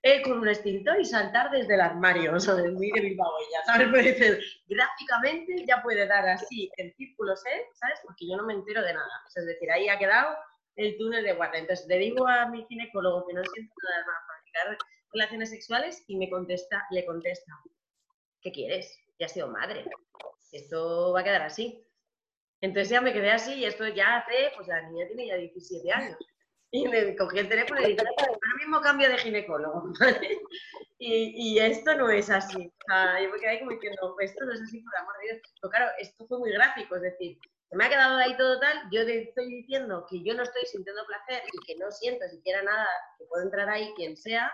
él con un extintor y saltar desde el armario, de muy de Bilbao ¿sabes? Pero gráficamente ya puede dar así en círculos, ¿eh? ¿sabes? Porque yo no me entero de nada. Es decir, ahí ha quedado el túnel de guarda. Entonces le digo a mi ginecólogo que no siento nada más practicar relaciones sexuales y me contesta, le contesta, ¿qué quieres? Ya has sido madre. Esto va a quedar así. Entonces ya me quedé así y esto ya hace, pues la niña tiene ya 17 años. Y le cogí el teléfono y dije, ahora mismo cambio de ginecólogo. Y, esto no es así. Yo me quedé como diciendo, esto no es así, por amor de Dios. Pero claro, esto fue muy gráfico, es decir, se me ha quedado ahí todo tal, yo te estoy diciendo que yo no estoy sintiendo placer y que no siento siquiera nada, que puede entrar ahí quien sea,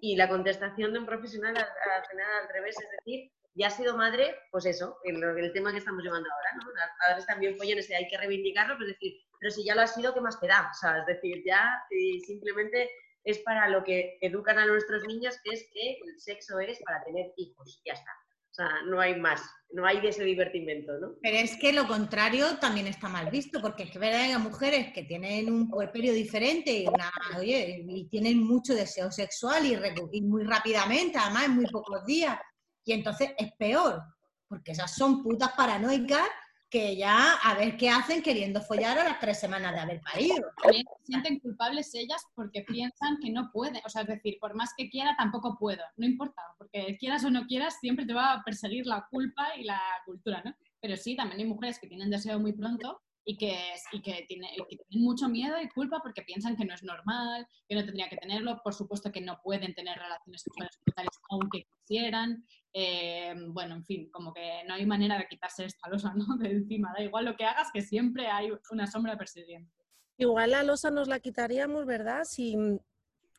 y la contestación de un profesional al, al al revés, es decir, ya ha sido madre, pues eso, el, el tema que estamos llevando ahora, ¿no? Las padres también follones, hay que reivindicarlo, pero es decir, pero si ya lo ha sido, ¿qué más te da? O sea, es decir, ya eh, simplemente es para lo que educan a nuestros niños, que es que el sexo es para tener hijos, ya está. O sea, no hay más, no hay de ese divertimento, ¿no? Pero es que lo contrario también está mal visto, porque es que verdad hay mujeres que tienen un puerperio diferente y, oye, y tienen mucho deseo sexual y, y muy rápidamente, además en muy pocos días. Y entonces es peor, porque esas son putas paranoicas que ya a ver qué hacen queriendo follar a las tres semanas de haber parido. También se sienten culpables ellas porque piensan que no pueden. O sea, es decir, por más que quiera, tampoco puedo. No importa, porque quieras o no quieras, siempre te va a perseguir la culpa y la cultura, ¿no? Pero sí, también hay mujeres que tienen deseo muy pronto y que, y que, tiene- que tienen mucho miedo y culpa porque piensan que no es normal, que no tendría que tenerlo. Por supuesto que no pueden tener relaciones sexuales brutales aunque quisieran. Eh, bueno, en fin, como que no hay manera de quitarse esta losa ¿no? de encima. Da igual lo que hagas, que siempre hay una sombra persiguiendo. Igual la losa nos la quitaríamos, ¿verdad? Si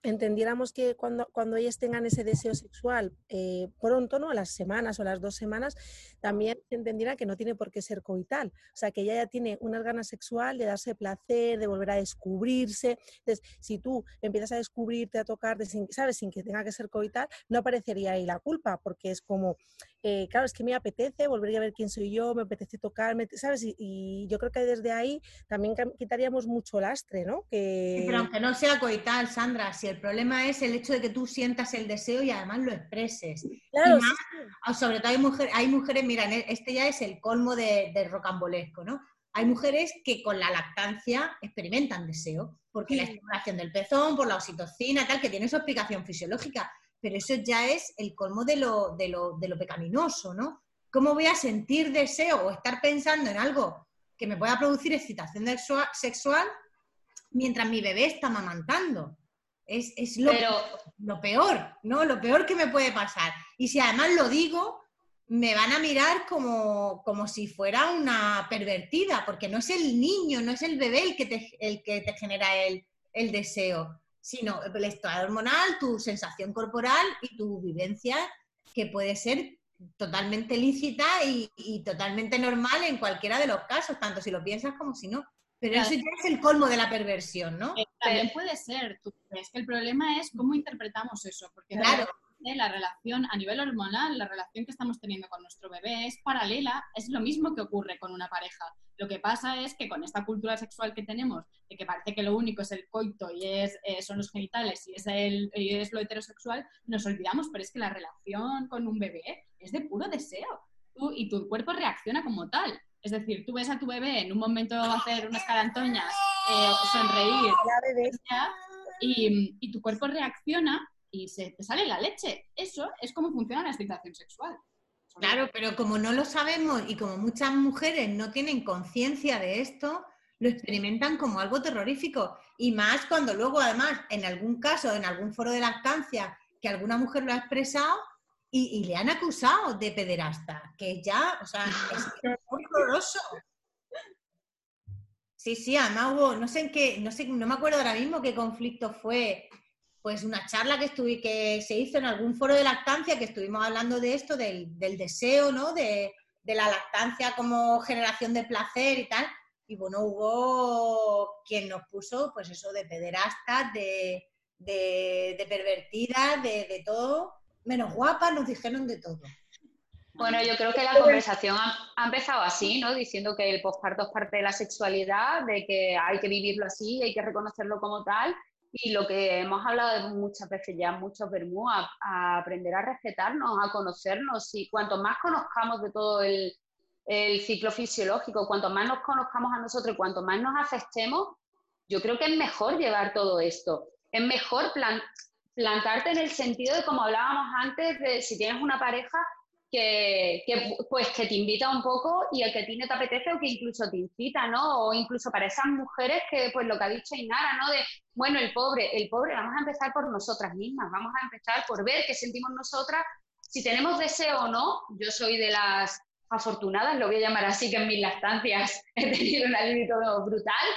entendiéramos que cuando, cuando ellas tengan ese deseo sexual eh, pronto, ¿no? A las semanas o las dos semanas, también entendiera que no tiene por qué ser coital. O sea, que ella ya tiene unas ganas sexual de darse placer, de volver a descubrirse. Entonces, si tú empiezas a descubrirte, a tocarte, sin, ¿sabes? Sin que tenga que ser coital, no aparecería ahí la culpa, porque es como, eh, claro, es que me apetece volver a ver quién soy yo, me apetece tocarme, ¿sabes? Y, y yo creo que desde ahí también quitaríamos mucho lastre, ¿no? Sí. Pero aunque no sea coital, Sandra, si el problema es el hecho de que tú sientas el deseo y además lo expreses. Claro, sí, ah, sobre todo hay, mujer, hay mujeres, mira, e- este ya es el colmo de, rocambolesco, ¿no? Hay mujeres que con la lactancia experimentan deseo, porque la estimulación del pezón, por la oxitocina, tal, que tiene su explicación fisiológica, pero eso ya es el colmo de lo, de lo, de lo pecaminoso, ¿no? ¿Cómo voy a sentir deseo o estar pensando en algo que me pueda producir excitación sexua- sexual mientras mi bebé está mamantando? Es, es lo, Pero lo peor, ¿no? Lo peor que me puede pasar. Y si además lo digo, me van a mirar como, como si fuera una pervertida, porque no es el niño, no es el bebé el que te, el que te genera el, el deseo, sino el estado hormonal, tu sensación corporal y tu vivencia, que puede ser totalmente lícita y, y totalmente normal en cualquiera de los casos, tanto si lo piensas como si no. Pero Claro. eso ya es el colmo de la perversión, ¿no? Eh, También puede ser, tú crees que el problema es cómo interpretamos eso, porque Claro. La relación a nivel hormonal, la relación que estamos teniendo con nuestro bebé es paralela, es lo mismo que ocurre con una pareja. Lo que pasa es que con esta cultura sexual que tenemos, de que parece que lo único es el coito y es, eh, son los genitales y es, el, y es lo heterosexual, nos olvidamos, pero es que la relación con un bebé es de puro deseo. Tú, y tu cuerpo reacciona como tal. Es decir, tú ves a tu bebé en un momento hacer unas carantoñas, eh, sonreír, y, y tu cuerpo reacciona y se te sale la leche. Eso es como funciona la excitación sexual. Claro, pero como no lo sabemos y como muchas mujeres no tienen conciencia de esto, lo experimentan como algo terrorífico. Y más cuando luego, además, en algún caso, en algún foro de lactancia, que alguna mujer lo ha expresado y, y le han acusado de pederasta, que ya, o sea, es horroroso. Sí, sí, además hubo, no sé en qué, no sé, no me acuerdo ahora mismo qué conflicto fue, pues una charla que estuve, que se hizo en algún foro de lactancia, que estuvimos hablando de esto, del, del deseo, ¿no? De, de la lactancia como generación de placer y tal. Y bueno, hubo quien nos puso, pues eso, de pederastas, de, de, de pervertidas, de, de todo, menos guapas, nos dijeron de todo. Bueno, yo creo que la conversación ha, ha empezado así, ¿no? Diciendo que el posparto es parte de la sexualidad, de que hay que vivirlo así, hay que reconocerlo como tal. Y lo que hemos hablado muchas veces ya, muchos Bermú, a, aprender a respetarnos, a conocernos. Y cuanto más conozcamos de todo el, el ciclo fisiológico, cuanto más nos conozcamos a nosotros cuanto más nos aceptemos, yo creo que es mejor llevar todo esto. Es mejor plan- plantarte en el sentido de, como hablábamos antes, de si tienes una pareja, que, pues que te invita un poco y el que tiene te apetece o que incluso te incita, ¿no? O incluso para esas mujeres que, pues lo que ha dicho Inara, ¿no? De, bueno, el pobre, el pobre, vamos a empezar por nosotras mismas, vamos a empezar por ver qué sentimos nosotras, si tenemos deseo o no, yo soy de las afortunadas, lo voy a llamar así, que en mis lactancias he tenido una libido brutal,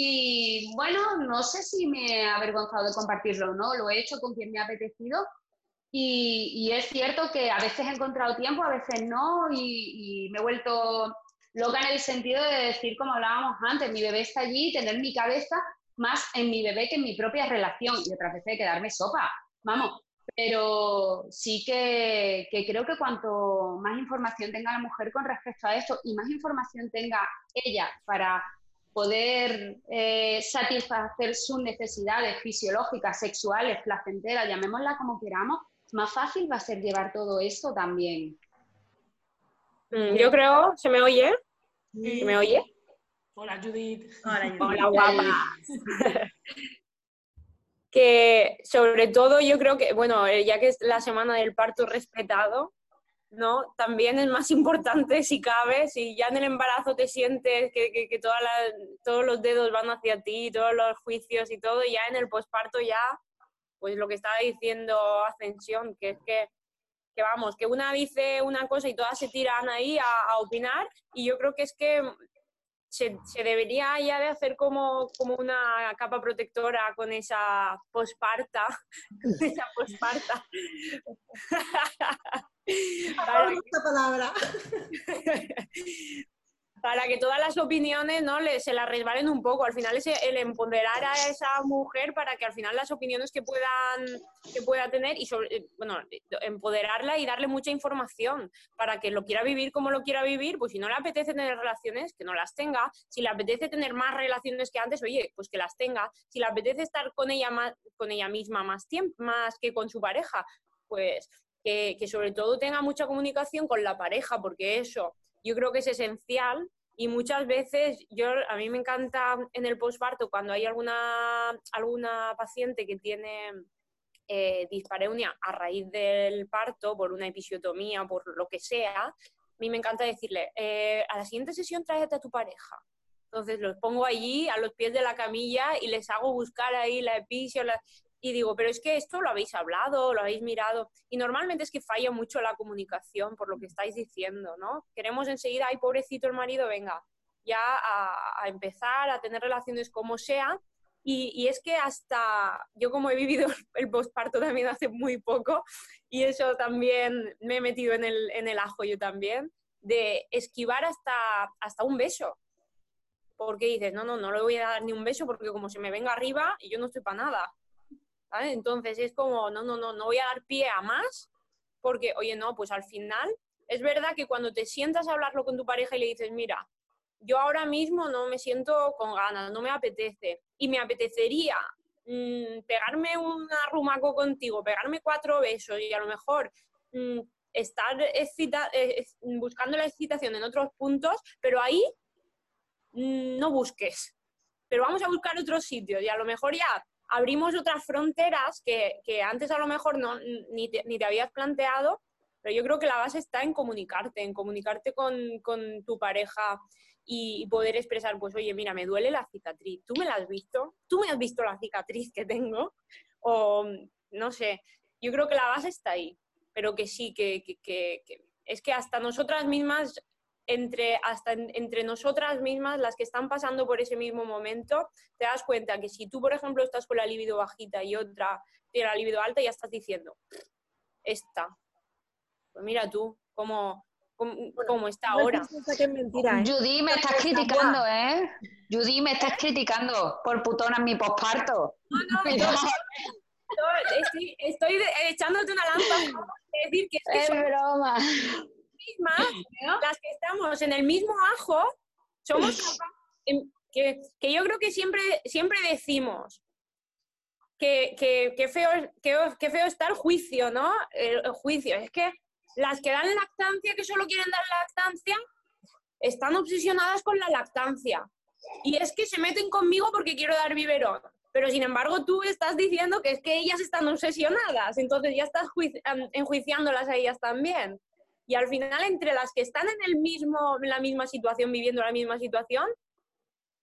y bueno, no sé si me he avergonzado de compartirlo o no, lo he hecho con quien me ha apetecido, y, es cierto que a veces he encontrado tiempo, a veces no, y, me he vuelto loca en el sentido de decir, como hablábamos antes, mi bebé está allí, tener mi cabeza más en mi bebé que en mi propia relación, y otras veces de quedarme sopa, vamos. Pero sí que, que creo que cuanto más información tenga la mujer con respecto a esto y más información tenga ella para poder eh, satisfacer sus necesidades fisiológicas, sexuales, placenteras, llamémosla como queramos, más fácil va a ser llevar todo esto también. Mm, Yo creo, ¿se me oye? ¿Se me oye? Hola, Judith. Hola, guapa. que sobre todo yo creo que, bueno, eh, ya que es la semana del parto respetado, ¿no? También es más importante, si cabe, si ya en el embarazo te sientes que, que, que toda la- todos los dedos van hacia ti, todos los juicios y todo, ya en el posparto ya, pues lo que estaba diciendo Ascensión, que es que, que vamos, que una dice una cosa y todas se tiran ahí a, a opinar, y yo creo que es que se, se debería ya de hacer como, como una capa protectora con esa posparta, con esa posparta. esta palabra. para que todas las opiniones no le, se las resbalen un poco. Al final es el empoderar a esa mujer para que al final las opiniones que puedan que pueda tener y sobre, eh, bueno, empoderarla y darle mucha información para que lo quiera vivir como lo quiera vivir, pues si no le apetece tener relaciones, que no las tenga, si le apetece tener más relaciones que antes, oye, pues que las tenga, si le apetece estar con ella más, con ella misma más tiempo, más que con su pareja, pues que, que sobre todo tenga mucha comunicación con la pareja, porque eso yo creo que es esencial y muchas veces yo a mí me encanta en el posparto cuando hay alguna alguna paciente que tiene eh, dispareunia a raíz del parto por una episiotomía por lo que sea a mí me encanta decirle eh, a la siguiente sesión tráete a tu pareja entonces los pongo allí a los pies de la camilla y les hago buscar ahí la episio y digo, pero es que esto lo habéis hablado, lo habéis mirado. Y normalmente es que falla mucho la comunicación por lo que estáis diciendo, ¿no? Queremos enseguida, ay, pobrecito el marido, venga, ya a, a empezar a tener relaciones como sea. Y, y es que hasta yo como he vivido el posparto también hace muy poco y eso también me he metido en el, en el ajo yo también, de esquivar hasta, hasta un beso. Porque dices, no, no, no le voy a dar ni un beso porque como se me venga arriba yo no estoy para nada. ¿Sabes? Entonces es como, no, no, no, no voy a dar pie a más porque, oye, no, pues al final es verdad que cuando te sientas a hablarlo con tu pareja y le dices, mira, yo ahora mismo no me siento con ganas, no me apetece y me apetecería mm, pegarme un arrumaco contigo, pegarme cuatro besos y a lo mejor mm, estar eh, buscando la excitación en otros puntos, pero ahí mm, no busques. Pero vamos a buscar otros sitios y a lo mejor ya abrimos otras fronteras que, que antes a lo mejor no, ni, te, ni te habías planteado, pero yo creo que la base está en comunicarte, en comunicarte con, con tu pareja y poder expresar, pues oye, mira, me duele la cicatriz, ¿tú me la has visto? ¿Tú me has visto la cicatriz que tengo? O no sé, yo creo que la base está ahí, pero que sí, que, que- que- que es que hasta nosotras mismas, entre, hasta en- entre nosotras mismas, las que están pasando por ese mismo momento, te das cuenta que si tú, por ejemplo, estás con la libido bajita y otra tiene la libido alta, ya estás diciendo, esta, pues mira tú, cómo, cómo, cómo está No ahora. que es mentira, ¿eh? Judy, me estás criticando, ¿eh? Judy, me estás criticando por putona en mi posparto. Cuidado. Yo estoy, echándote una lanza. Es decir, que es que Es broma. Mismas, las que estamos en el mismo ajo, somos em, que, que yo creo que siempre, siempre decimos que, que, que feo, que, feo está el juicio, ¿no? El, el juicio. Es que las que dan lactancia, que solo quieren dar lactancia, están obsesionadas con la lactancia. Y es que se meten conmigo porque quiero dar biberón. Pero sin embargo tú estás diciendo que es que ellas están obsesionadas, entonces ya estás am- enjuiciándolas a ellas también. Y al final, entre las que están en, el mismo, en la misma situación, viviendo la misma situación,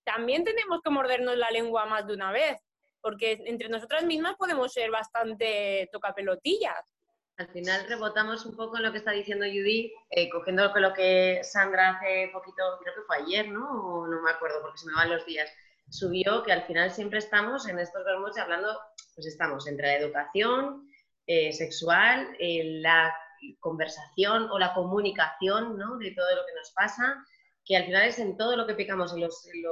también tenemos que mordernos la lengua más de una vez, porque entre nosotras mismas podemos ser bastante tocapelotillas. Al final rebotamos un poco en lo que está diciendo Judy, eh, cogiendo lo que Sandra hace poquito, creo que fue ayer, ¿no? O no me acuerdo porque se me van los días, subió que al final siempre estamos en estos vermouths hablando, pues estamos entre la educación eh, sexual, eh, la conversación o la comunicación, ¿no? De todo lo que nos pasa, que al final es en todo lo que pecamos, en los, en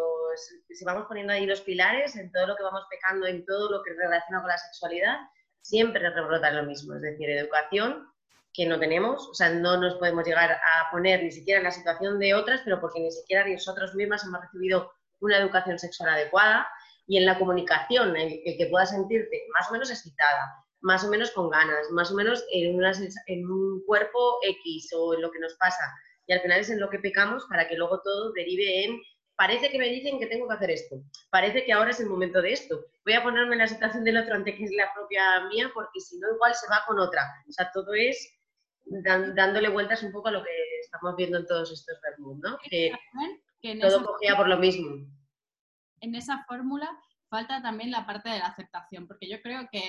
si vamos poniendo ahí los pilares, en todo lo que vamos pecando, en todo lo que relaciona con la sexualidad, siempre rebrota lo mismo, es decir, educación que no tenemos, o sea, no nos podemos llegar a poner ni siquiera en la situación de otras, pero porque ni siquiera nosotros mismas hemos recibido una educación sexual adecuada y en la comunicación, el que puedas sentirte más o menos excitada, más o menos con ganas, más o menos en, una en un cuerpo X o en lo que nos pasa. Y al final es en lo que pecamos para que luego todo derive en, parece que me dicen que tengo que hacer esto, parece que ahora es el momento de esto, voy a ponerme en la situación del otro antes que es la propia mía porque si no igual se va con otra. O sea, todo es dan- dándole vueltas un poco a lo que estamos viendo en todos estos vermouth, ¿no? Que que todo cogía por lo mismo. en esa fórmula falta también la parte de la aceptación, porque yo creo que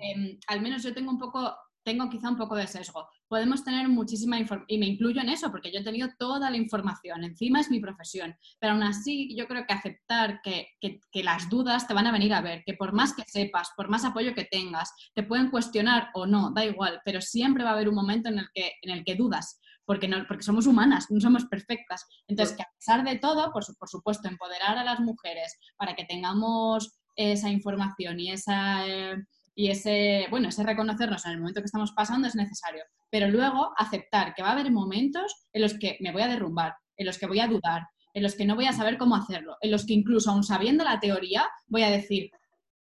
em, al menos yo tengo un poco, tengo quizá un poco de sesgo. Podemos tener muchísima información, y me incluyo en eso, porque yo he tenido toda la información, encima es mi profesión, pero aún así yo creo que aceptar que, que- que las dudas te van a venir a ver, que por más que sepas, por más apoyo que tengas, te pueden cuestionar o no, da igual, pero siempre va a haber un momento en el que, en el que dudas. Porque, no, porque somos humanas, no somos perfectas. Entonces, que a pesar de todo, por, su- por supuesto, empoderar a las mujeres para que tengamos esa información y esa, eh, y ese, bueno, ese reconocernos en el momento que estamos pasando es necesario. Pero luego aceptar que va a haber momentos en los que me voy a derrumbar, en los que voy a dudar, en los que no voy a saber cómo hacerlo, en los que incluso aún sabiendo la teoría voy a decir,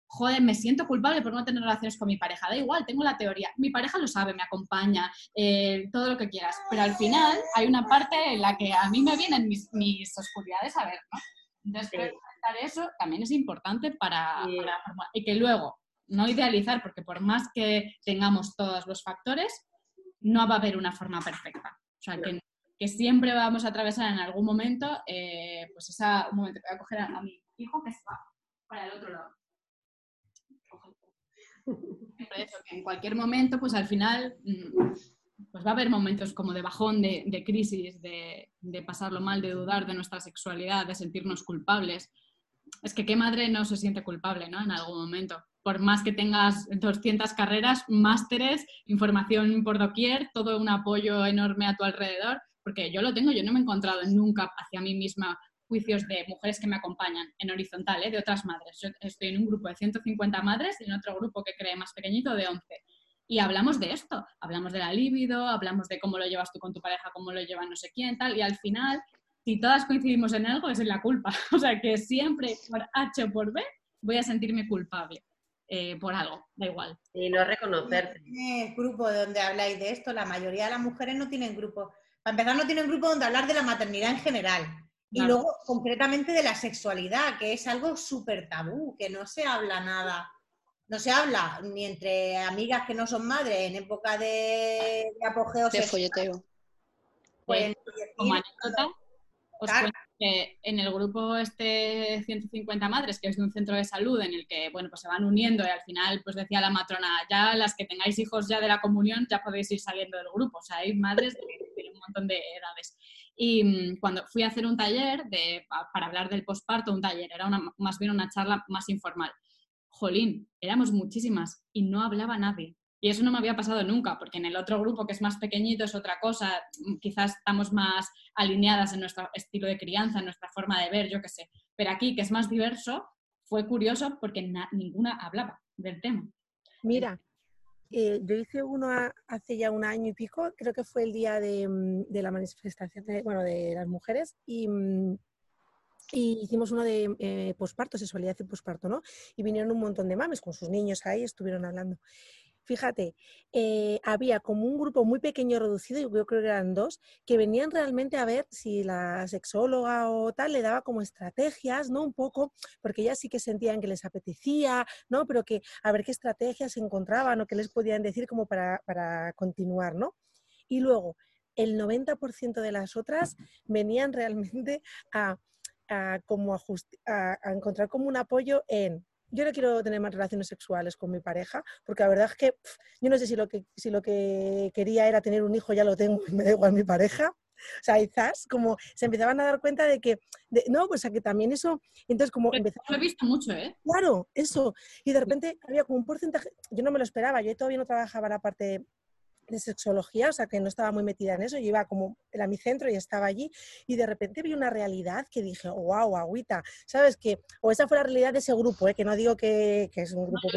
joder, me siento culpable por no tener relaciones con mi pareja. Da igual, tengo la teoría. Mi pareja lo sabe, me acompaña, eh, todo lo que quieras. Pero al final hay una parte en la que a mí me vienen mis, mis oscuridades a ver, ¿no? Entonces, creo que aceptar eso también es importante para, Sí. para Y que luego, no idealizar, porque por más que tengamos todos los factores, no va a haber una forma perfecta. O sea, que, que siempre vamos a atravesar en algún momento, eh, pues esa, un momento, voy a coger a, a mi hijo que está para el otro lado. En cualquier momento, pues al final, mm, pues va a haber momentos como de bajón, de, de crisis, de, de pasarlo mal, de dudar de nuestra sexualidad, de sentirnos culpables. es que qué madre no se siente culpable, ¿no? En algún momento. Por más que tengas 200 carreras, másteres, información por doquier, todo un apoyo enorme a tu alrededor, porque yo lo tengo, yo no me he encontrado nunca hacia mí misma juicios de mujeres que me acompañan en horizontal, ¿eh? de otras madres. Yo estoy en un grupo de 150 madres y en otro grupo que cree más pequeñito de 11. Y hablamos de esto, hablamos de la libido, hablamos de cómo lo llevas tú con tu pareja, cómo lo lleva no sé quién, tal, y al final, si todas coincidimos en algo, es en la culpa. O sea que siempre, por H o por B, voy a sentirme culpable eh, por algo, da igual. Y no reconocerte. el grupo donde habláis de esto, la mayoría de las mujeres no tienen grupo. Para empezar, no tienen grupo donde hablar de la maternidad en general. Y Claro. luego, concretamente, de la sexualidad, que es algo súper tabú, que no se habla nada. No se habla ni entre amigas que no son madres en época de, de apogeo De sexual. folleteo. pues, Como decir, anécdota, os Claro. cuento que en el grupo este 150 madres, que es de un centro de salud en el que, bueno, pues se van uniendo y al final, pues decía la matrona, ya las que tengáis hijos ya de la comunión, ya podéis ir saliendo del grupo. O sea, hay madres de, de un montón de edades. Y mm, cuando fui a hacer un taller de, pa- para hablar del posparto, un taller, era una, más bien una charla más informal. Jolín, éramos muchísimas y no hablaba nadie. Y eso no me había pasado nunca, porque en el otro grupo que es más pequeñito es otra cosa, mm, quizás estamos más alineadas en nuestro estilo de crianza, en nuestra forma de ver, yo qué sé. Pero aquí, que es más diverso, fue curioso porque na- ninguna hablaba del tema. Mira, eh, yo hice uno hace ya un año y pico, creo que fue el día de, mm, la manifestación de, bueno, de las mujeres y, mm, hicimos uno de eh, posparto, sexualidad y posparto, ¿no? Y vinieron un montón de mames con sus niños ahí, estuvieron hablando. Fíjate, eh, había como un grupo muy pequeño reducido, yo creo que eran dos, que venían realmente a ver si la sexóloga o tal le daba como estrategias, ¿no? Un poco, porque ellas sí que sentían que les apetecía, ¿no? Pero que a ver qué estrategias encontraban o qué les podían decir como para, para continuar, ¿no? Y luego, el 90% de las otras venían realmente a, a como a, a- a encontrar como un apoyo en yo no quiero tener más relaciones sexuales con mi pareja, porque la verdad es que pf, yo no sé si lo que, si lo que quería era tener un hijo, ya lo tengo y me da igual mi pareja. O sea, quizás como se empezaban a dar cuenta de que, de- no, pues a que también eso, entonces como empezaban Lo he visto mucho, ¿eh? Claro, eso. Y de repente había como un porcentaje, yo no me lo esperaba, yo todavía no trabajaba la parte de sexología, o sea que no estaba muy metida en eso, yo iba como, era mi centro y estaba allí, y de repente vi una realidad que dije, wow, agüita, ¿sabes? Que, o esa fue la realidad de ese grupo, ¿eh? que no digo que, que es un grupo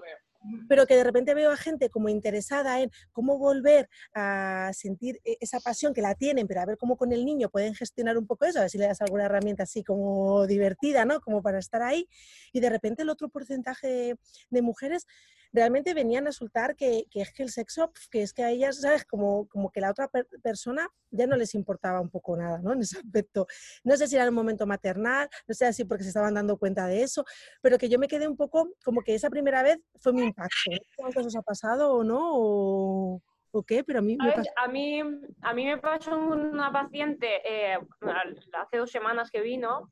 veo. Pero que de repente veo a gente como interesada en cómo volver a sentir e- esa pasión que la tienen, pero a ver cómo con el niño pueden gestionar un poco eso, a ver si le das alguna herramienta así como divertida, ¿no? Como para estar ahí. Y de repente el otro porcentaje de, mujeres realmente venían a resultar que, que es que el sexo, que es que a ellas, ¿sabes? Como, como que la otra per- persona ya no les importaba un poco nada, ¿no? En ese aspecto. No sé si era en un momento maternal, no sé si porque se estaban dando cuenta de eso, pero que yo me quedé un poco como que esa primera vez fue mi impacto. Vosotros os ha pasado o no, o, o qué, pero a mí me pasó. A mí, a mí me pasó una paciente eh, hace dos semanas que vino,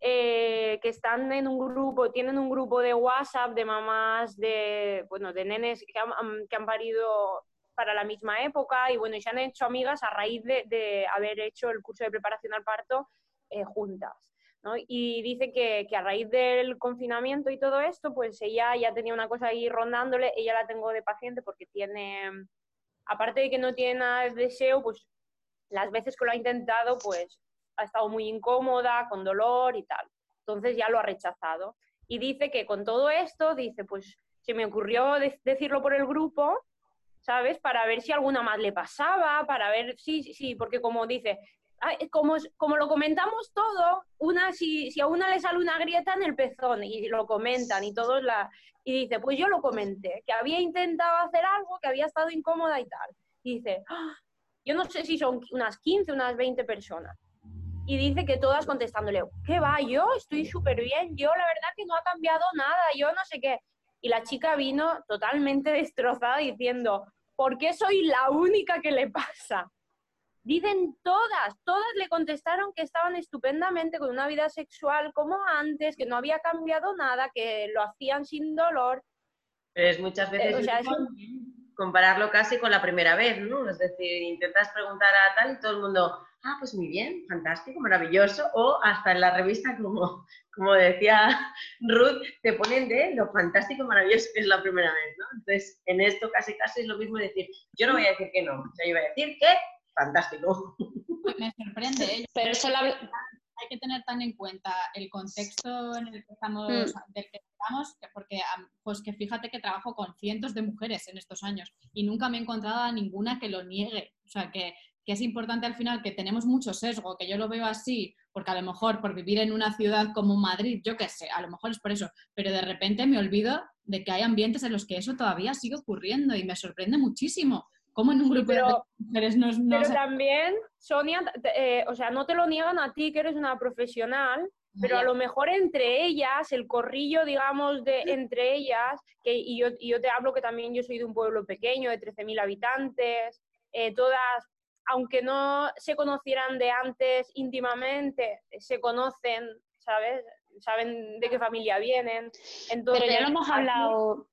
eh, que están en un grupo, tienen un grupo de WhatsApp de mamás de, bueno, de nenes que han, han- que han parido para la misma época y bueno, se han hecho amigas a raíz de, de haber hecho el curso de preparación al parto eh, juntas. ¿No? Y dice que, que a raíz del confinamiento y todo esto, pues ella ya tenía una cosa ahí rondándole, ella la tengo de paciente porque tiene, aparte de que no tiene nada de deseo, pues las veces que lo ha intentado, pues ha estado muy incómoda, con dolor y tal. Entonces ya lo ha rechazado. Y dice que con todo esto, dice, pues se me ocurrió de- decirlo por el grupo, ¿sabes? Para ver si alguna más le pasaba, para ver, sí, sí, porque como dice, "Ay, como, como lo comentamos todo, una, si, si a una le sale una grieta en el pezón y lo comentan y todos la... Y dice, pues yo lo comenté, que había intentado hacer algo, que había estado incómoda y tal. Y dice, "Ah, yo no sé si son unas 15, unas 20 personas. Y dice que todas contestándole, ¿qué va? Yo estoy súper bien, yo la verdad que no ha cambiado nada, yo no sé qué. Y la chica vino totalmente destrozada diciendo, ¿por qué soy la única que le pasa? Dicen todas, todas le contestaron que estaban estupendamente con una vida sexual como antes, que no había cambiado nada, que lo hacían sin dolor. Pero es muchas veces Eh, o sea, es compararlo casi con la primera vez, ¿no? Es decir, intentas preguntar a tal y todo el mundo, ah, pues muy bien, fantástico, maravilloso, o hasta en la revista, como, como decía Ruth, te ponen de lo fantástico, maravilloso que es la primera vez, ¿no? Entonces, en esto casi casi es lo mismo decir, yo no voy a decir que no, o sea, yo voy a decir que fantástico. Pues me sorprende, ¿eh? Pero eso la- hay que tener tan en cuenta el contexto en el que estamos, Mm. del que estamos, que- porque pues que fíjate que trabajo con cientos de mujeres en estos años y nunca me he encontrado a ninguna que lo niegue. O sea, que, que es importante al final que tenemos mucho sesgo, que yo lo veo así, porque a lo mejor por vivir en una ciudad como Madrid, yo qué sé, a lo mejor es por eso, pero de repente me olvido de que hay ambientes en los que eso todavía sigue ocurriendo y me sorprende muchísimo. ¿Cómo en un grupo Pero- de mujeres nos, nos Pero también, Sonia, eh, o sea, no te lo niegan a ti que eres una profesional, pero a lo mejor entre ellas, el corrillo, digamos, de entre ellas, que, y, yo, y yo te hablo que también yo soy de un pueblo pequeño, de 13.000 habitantes, eh, todas, aunque no se conocieran de antes íntimamente, se conocen, ¿sabes? Saben de qué familia vienen. Entonces, Pero ya lo hemos hablado,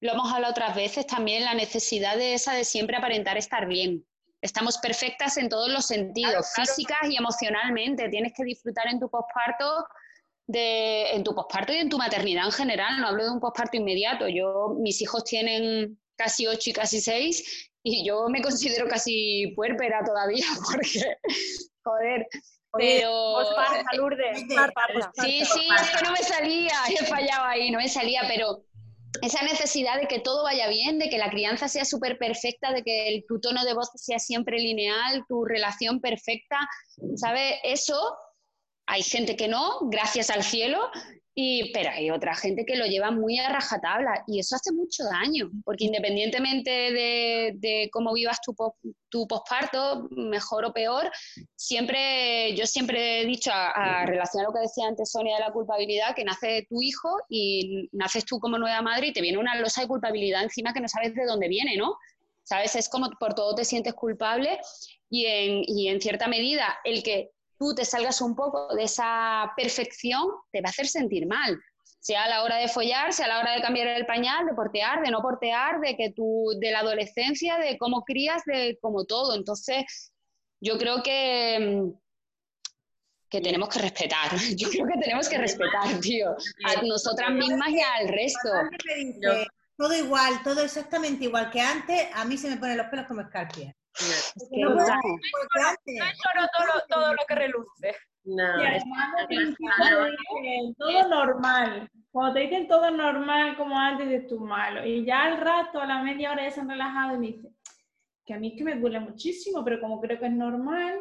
lo hemos hablado otras veces también, la necesidad de esa de siempre aparentar estar bien. Estamos perfectas en todos los sentidos, Claro, claro. físicas y emocionalmente. Tienes que disfrutar en tu posparto, de, en tu posparto y en tu maternidad en general. No hablo de un posparto inmediato. Yo, mis hijos tienen casi ocho y casi seis y yo me considero casi puérpera todavía porque, joder, pero... Posparta, Lourdes, posparta. Sí, sí, es que no me salía, he fallado ahí, no me salía, pero esa necesidad de que todo vaya bien, de que la crianza sea súper perfecta, de que tu tono de voz sea siempre lineal, tu relación perfecta, ¿sabes? Eso hay gente que no, gracias al cielo, y, pero hay otra gente que lo lleva muy a rajatabla y eso hace mucho daño, porque independientemente de, de cómo vivas tu, tu posparto, mejor o peor, siempre, yo siempre he dicho, a, a relación a lo que decía antes Sonia de la culpabilidad, que nace tu hijo y naces tú como nueva madre y te viene una losa de culpabilidad encima que no sabes de dónde viene, ¿no? ¿Sabes? Es como por todo te sientes culpable y en, y en cierta medida el que tú te salgas un poco de esa perfección te va a hacer sentir mal. Sea a la hora de follar, sea a la hora de cambiar el pañal, de portear, de no portear, de que tú, de la adolescencia, de cómo crías, de como todo. Entonces, yo creo que, mm, que tenemos que respetar. Yo creo que tenemos que respetar, tío, a nosotras mismas y al resto. Dice, todo igual, todo exactamente igual que antes, a mí se me ponen los pelos como escarpias. Es que No no. todo, todo lo que reluce. No, es- dicen todo normal. Cuando te dicen todo normal como antes, dices tú malo. Y ya al rato, a la media hora ya se han relajado y me dicen que a mí es que me duele muchísimo, pero como creo que es normal,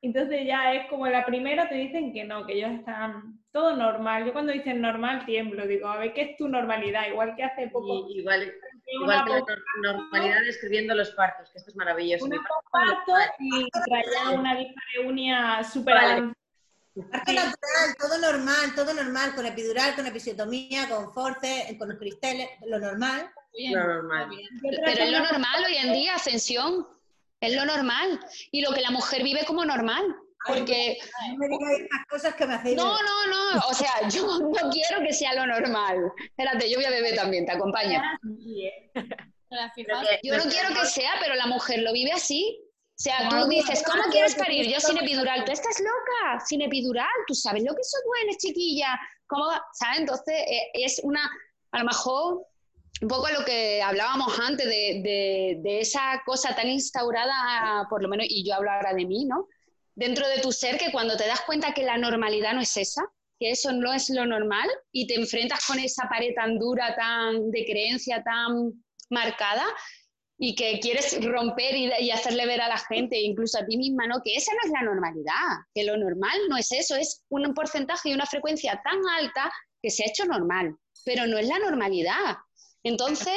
entonces ya es como la primera te dicen que no, que ellos están todo normal. Yo cuando dicen normal tiemblo, digo, a ver, ¿qué es tu normalidad? Igual que hace poco. y- igual, una igual que la normalidad escribiendo los partos, que esto es maravilloso. una Mi parto y traía una dispareunia súper Vale. Parto natural, todo normal, todo normal, con epidural, con episiotomía, con force, con los cristales, lo normal. Bien, Lo normal. Pero es lo normal hoy en día, Ascensión. Es lo normal. Y lo que la mujer vive como normal. Porque, No me digáis estas cosas que me hacéis. no, no, no. O sea, yo no quiero que sea lo normal. Espérate, yo voy a beber también, te acompaño. Fijaos, que Yo no quiero que sea, pero la mujer lo vive así. O sea, tú dices, ¿cómo quieres parir? Yo sin epidural. ¿Tú estás loca? Sin epidural. ¿Tú sabes lo que eso duele, chiquilla? ¿Cómo? va? ¿Sabes? Entonces, eh, es una, a lo mejor, un poco lo que hablábamos antes de, de- de esa cosa tan instaurada, por lo menos, y yo hablo ahora de mí, ¿no? Dentro de tu ser, que cuando te das cuenta que la normalidad no es esa, que eso no es lo normal, y te enfrentas con esa pared tan dura, tan de creencia, tan marcada, y que quieres romper y, y hacerle ver a la gente, incluso a ti misma, ¿no? Que esa no es la normalidad, que lo normal no es eso, es un porcentaje y una frecuencia tan alta que se ha hecho normal, pero no es la normalidad. Entonces,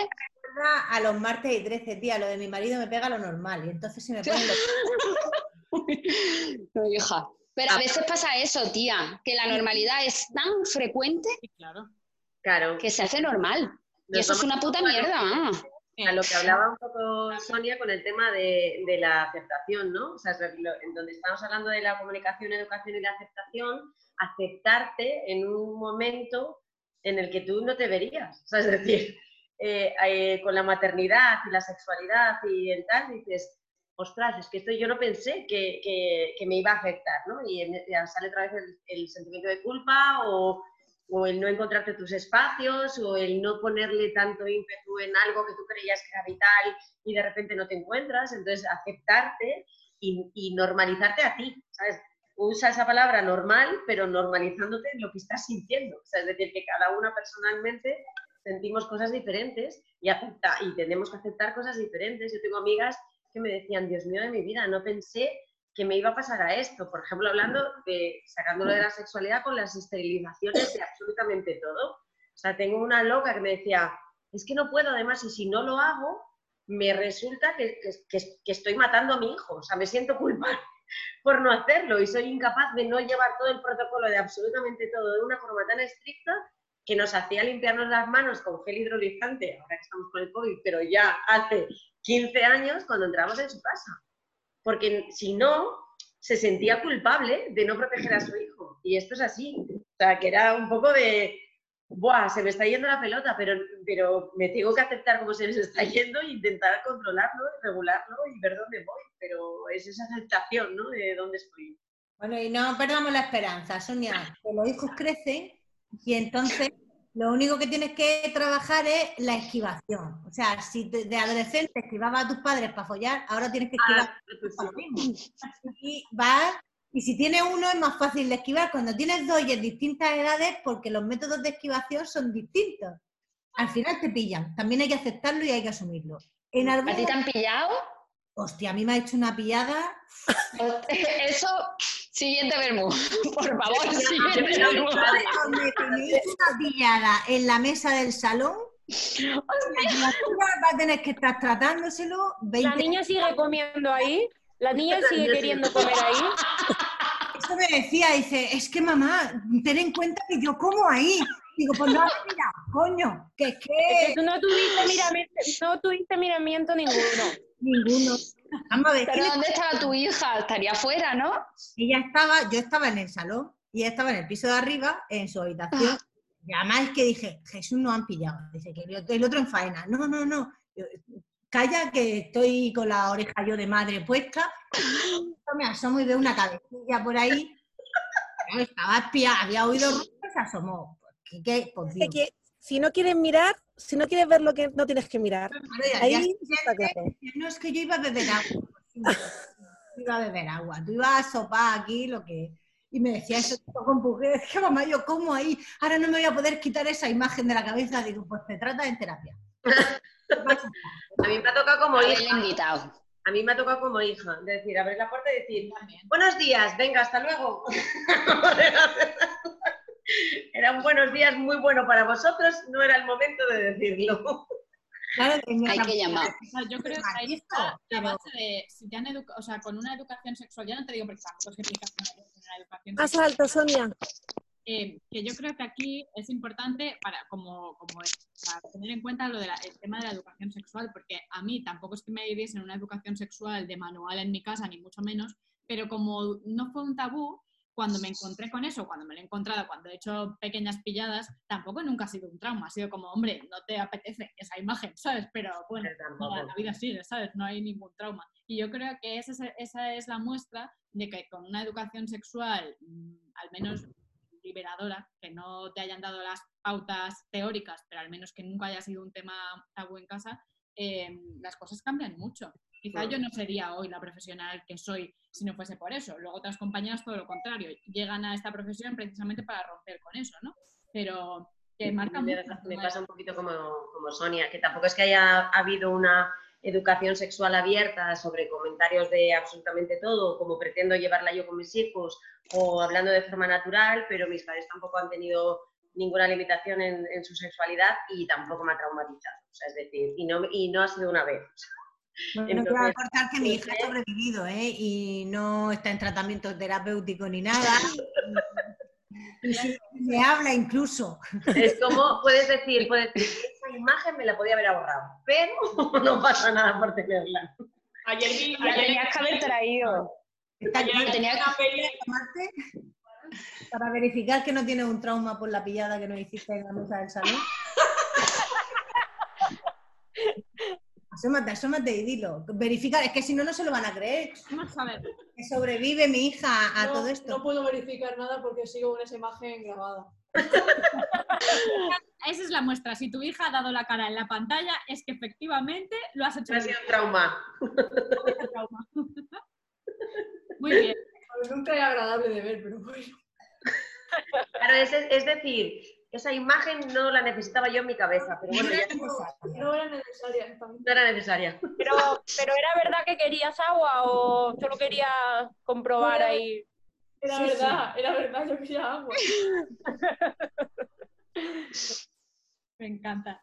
A los martes y 13, tía, lo de mi marido me pega lo normal. Y entonces se me ponen los no, hija. Pero a veces pasa eso, tía, que la normalidad es tan frecuente claro. Claro. que se hace normal. Y Nos eso es una puta mierda. ah. a lo que hablaba un poco Sonia con el tema de, de la aceptación, ¿no? O sea, lo- en donde estamos hablando de la comunicación, educación y la aceptación, aceptarte en un momento en el que tú no te verías. O sea, es decir, eh, eh, con la maternidad y la sexualidad y el tal, dices, ostras, es que esto yo no pensé que, que- que me iba a afectar, ¿no? Y sale otra vez el, el sentimiento de culpa o, o el no encontrarte tus espacios o el no ponerle tanto ímpetu en algo que tú creías que era vital y de repente no te encuentras. Entonces, aceptarte y, y normalizarte a ti, ¿sabes? Usa esa palabra normal, pero normalizándote en lo que estás sintiendo. O sea, es decir, que cada una personalmente sentimos cosas diferentes y, acepta, y tenemos que aceptar cosas diferentes. Yo tengo amigas que me decían, Dios mío de mi vida, no pensé que me iba a pasar a esto. Por ejemplo, hablando de, sacándolo de la sexualidad con las esterilizaciones de absolutamente todo. O sea, tengo una loca que me decía, es que no puedo además y si no lo hago, me resulta que, que- estoy matando a mi hijo. O sea, me siento culpable por no hacerlo y soy incapaz de no llevar todo el protocolo de absolutamente todo de una forma tan estricta que nos hacía limpiarnos las manos con gel hidrolizante, ahora que estamos con el COVID, pero ya hace 15 años cuando entramos en su casa. Porque si no, se sentía culpable de no proteger a su hijo. Y esto es así. O sea, que era un poco de, ¡buah! Se me está yendo la pelota, pero, pero me tengo que aceptar cómo se me está yendo e intentar controlarlo, regularlo y ver dónde voy. Pero es esa aceptación, ¿no? De dónde estoy. Bueno, y no perdamos la esperanza, Sonia, que los hijos crecen y entonces lo único que tienes que trabajar es la esquivación. O sea, si de adolescente esquivabas a tus padres para follar, ahora tienes que esquivar Ah, para lo mismo. Y vas, y si tienes uno es más fácil de esquivar. Cuando tienes dos y en distintas edades, porque los métodos de esquivación son distintos. Al final te pillan. También hay que aceptarlo y hay que asumirlo. En ¿A algún ti te han pillado? Hostia, a mí me ha hecho una pillada. Eso, siguiente vermú. Por favor, siguiente vermú. Donde tenéis una pillada en la mesa del salón, la va a tener que estar tratándoselo 20 La niña sigue comiendo ahí. La niña sigue queriendo comer ahí. Eso me decía, dice, es que mamá, ten en cuenta que yo como ahí. Digo, pues no mirado, coño, que es Es que que tú no tuviste miramiento, no tuviste miramiento ninguno. Ninguno. Vamos a ver, ¿qué ¿Pero dónde estaba tu hija? Estaría afuera, ¿no? Ella estaba, yo estaba en el salón y ella estaba en el piso de arriba, en su habitación. Y además es que dije, Jesús no han pillado. Dice que el otro- en faena. No, no, no. Yo, Calla que estoy con la oreja yo de madre puesta. Yo me asomo y veo una cabecilla por ahí. Estaba espiada, había oído ruido y se asomó. ¿qué, qué? Dios. Si no quieres mirar, si no quieres ver lo que no tienes que mirar, ahí día está claro. No, es que yo iba a beber agua. Yo iba a beber agua. Tú ibas a sopar aquí lo que. Y me decía eso con empuje. Es que mamá, yo como ahí. Ahora no me voy a poder quitar esa imagen de la cabeza. Digo, pues te trata en terapia. A mí me ha tocado como hija. invitado. A mí me ha tocado como hija. Es decir, abrir la puerta y decir, buenos días, venga, hasta luego. Eran buenos días muy bueno para vosotros, no era el momento de decirlo. Claro, en Hay que llamar. O sea, yo creo que ahí está la base de, si te han educado, o sea, con una educación sexual, ya no te digo porque tampoco es que que una educación Más sexual, alto, Sonia. eh, que yo creo que aquí es importante para como, como es, para tener en cuenta lo del tema de la educación sexual, porque a mí tampoco es que me diesen una educación sexual de manual en mi casa, ni mucho menos, pero como no fue un tabú, cuando me encontré con eso, cuando me lo he encontrado, cuando he hecho pequeñas pilladas, tampoco nunca ha sido un trauma, ha sido como, hombre, no te apetece esa imagen, ¿sabes? Pero bueno, la, la vida sigue, ¿sabes? No hay ningún trauma. Y yo creo que esa es, esa es la muestra de que con una educación sexual, mm, al menos liberadora, que no te hayan dado las pautas teóricas, pero al menos que nunca haya sido un tema tabú en casa, eh, las cosas cambian mucho. Quizá Claro. yo no sería hoy la profesional que soy si no fuese por eso. Luego otras compañeras todo lo contrario, llegan a esta profesión precisamente para romper con eso, ¿no? Pero que marca me, mucho. me pasa un poquito como, como Sonia, que tampoco es que haya habido una educación sexual abierta sobre comentarios de absolutamente todo, como pretendo llevarla yo con mis hijos, o hablando de forma natural, pero mis padres tampoco han tenido ninguna limitación en, en su sexualidad y tampoco me ha traumatizado. O sea, es decir, y no, y no ha sido una vez. Bueno, Entonces, quiero acortar que mi hija ha entonces- sobrevivido, ¿eh? Y no está en tratamiento terapéutico ni nada. Me habla incluso. Es como, puedes decir, puedes decir, esa imagen me la podía haber ahorrado, pero no pasa nada por tenerla. Ayer vi, La ayer tenías que haber traído. Ayer tenía peli, tomarte para verificar que no tienes un trauma por la pillada que nos hiciste en la mesa del salón. Asómate, asómate y dilo. Verifica, es que si no, no se lo van a creer. Vamos a ver. Que sobrevive mi hija a no, todo esto. no puedo verificar nada porque sigo con esa imagen grabada. Esa es la muestra. Si tu hija ha dado la cara en la pantalla, es que efectivamente lo has hecho Ha sido un trauma. Trauma. Muy bien. Nunca es agradable de ver, pero bueno. Claro, es, es decir, esa imagen no la necesitaba yo en mi cabeza, pero bueno, ya No era necesaria. no era necesaria. Pero, pero ¿era verdad que querías agua o solo querías comprobar ahí? Era Sí, verdad, era verdad, yo quería agua. Me encanta.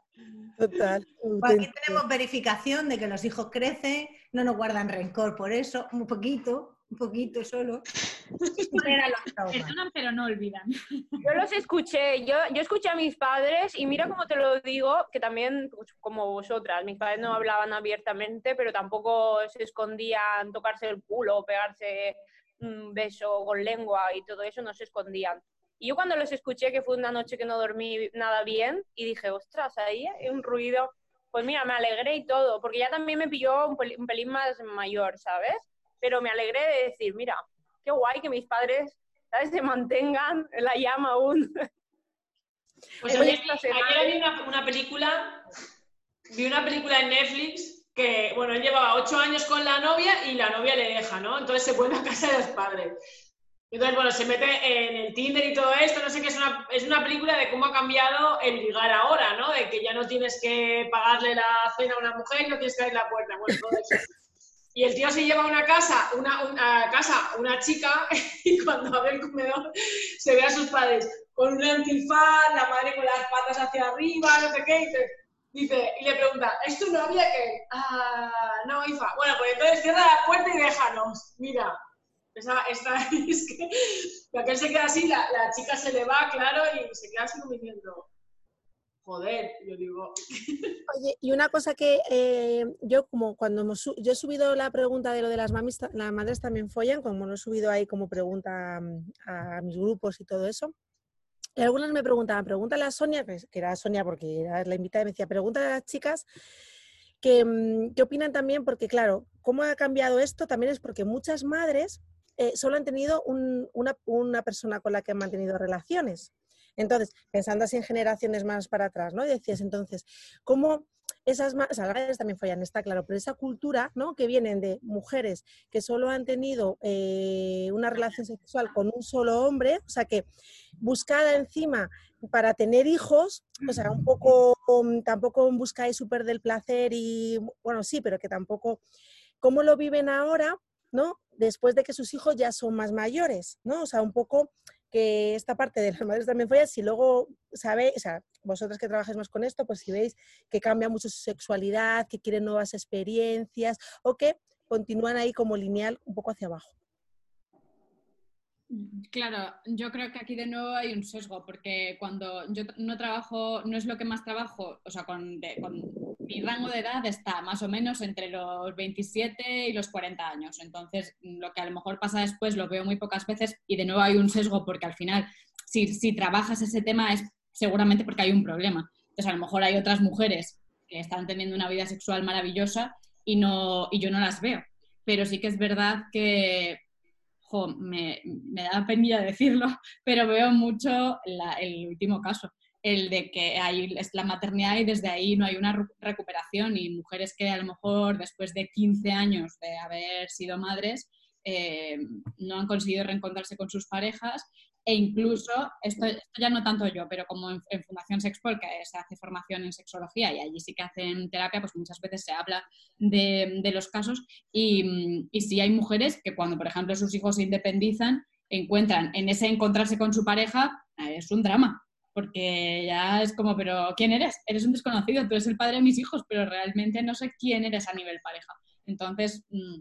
Total. Pues aquí tenemos verificación de que los hijos crecen, no nos guardan rencor por eso, un poquito, un poquito solo. Pero no olvidan. Yo los escuché, yo, yo escuché a mis padres y mira cómo te lo digo, que también pues, como vosotras, mis padres no hablaban abiertamente, pero tampoco se escondían tocarse el culo o pegarse un beso con lengua y todo eso, no se escondían. Y yo cuando los escuché, que fue una noche que no dormí nada bien, y dije, ostras, ahí hay un ruido, pues mira, me alegré y todo, porque ya también me pilló un pelín más mayor, ¿sabes? Pero me alegré de decir, mira, qué guay que mis padres, ¿sabes?, se mantengan en la llama aún. Pues ayer, ayer vi una, una película, vi una película en Netflix que, bueno, él llevaba ocho años con la novia y la novia le deja, ¿no? Entonces se vuelve a casa de los padres. Entonces, bueno, se mete en el Tinder y todo esto, no sé qué, es una, es una película de cómo ha cambiado el ligar ahora, ¿no? De que ya no tienes que pagarle la cena a una mujer, no tienes que abrir la puerta, bueno, todo eso. Y el tío se lleva a una casa, una, casa, una chica, y cuando abre el comedor se ve a sus padres con un antifaz, la madre con las patas hacia arriba, no sé qué, y dice, y le pregunta, ¿es tu novia qué? Ah, no, hija. Bueno, pues entonces cierra la puerta y déjanos. Mira, esa, esta, es que que se queda así, la, chica se le va, claro, y se queda así como diciendo, joder, yo digo, y una cosa que eh, yo como cuando hemos yo he subido la pregunta de lo de las mamis, las madres también follan, como lo he subido ahí como pregunta mm, a, mis grupos y todo eso. Y algunas me preguntaban, pregúntale a Sonia, que, que era Sonia porque era la invitada, y me decía, pregúntale a las chicas que, mm, qué opinan también, porque claro, cómo ha cambiado esto también es porque muchas madres eh, solo han tenido un- una, una persona con la que han mantenido relaciones. Entonces, pensando así en generaciones más para atrás, ¿no? Decías entonces, ¿cómo esas o sea, también follan, está claro, pero esa cultura, ¿no? Que vienen de mujeres que solo han tenido eh, una relación sexual con un solo hombre, o sea, que buscada encima para tener hijos, o sea, un poco, tampoco y súper del placer y, bueno, sí, pero que tampoco, ¿cómo lo viven ahora, ¿no? Después de que sus hijos ya son más mayores, ¿no? O sea, un poco que esta parte de las madres también follan, si luego sabéis, o sea, vosotras que trabajáis más con esto, pues si veis que cambia mucho su sexualidad, que quieren nuevas experiencias o que continúan ahí como lineal un poco hacia abajo. Claro, yo creo que aquí de nuevo hay un sesgo, porque cuando yo no trabajo, no es lo que más trabajo, o sea, con- mi rango de edad está más o menos entre los 27 y los 40 años. Entonces, lo que a lo mejor pasa después lo veo muy pocas veces y de nuevo hay un sesgo, porque al final, si, si trabajas ese tema es seguramente porque hay un problema. Entonces, a lo mejor hay otras mujeres que están teniendo una vida sexual maravillosa y, no, y yo no las veo. Pero sí que es verdad que me, da penilla decirlo, pero veo mucho el último caso, el de que hay es la maternidad y desde ahí no hay una recuperación y mujeres que a lo mejor después de 15 años de haber sido madres eh, no han conseguido reencontrarse con sus parejas e incluso, esto, esto ya no tanto yo, pero como en, en Fundación Sexpol, que se hace formación en sexología y allí sí que hacen terapia, pues muchas veces se habla de, de los casos y, y sí hay mujeres que cuando, por ejemplo, sus hijos se independizan, encuentran en ese encontrarse con su pareja, eh, es un drama, porque ya es como, pero ¿quién eres? Eres un desconocido, tú eres el padre de mis hijos, pero realmente no sé quién eres a nivel pareja. Entonces, mm,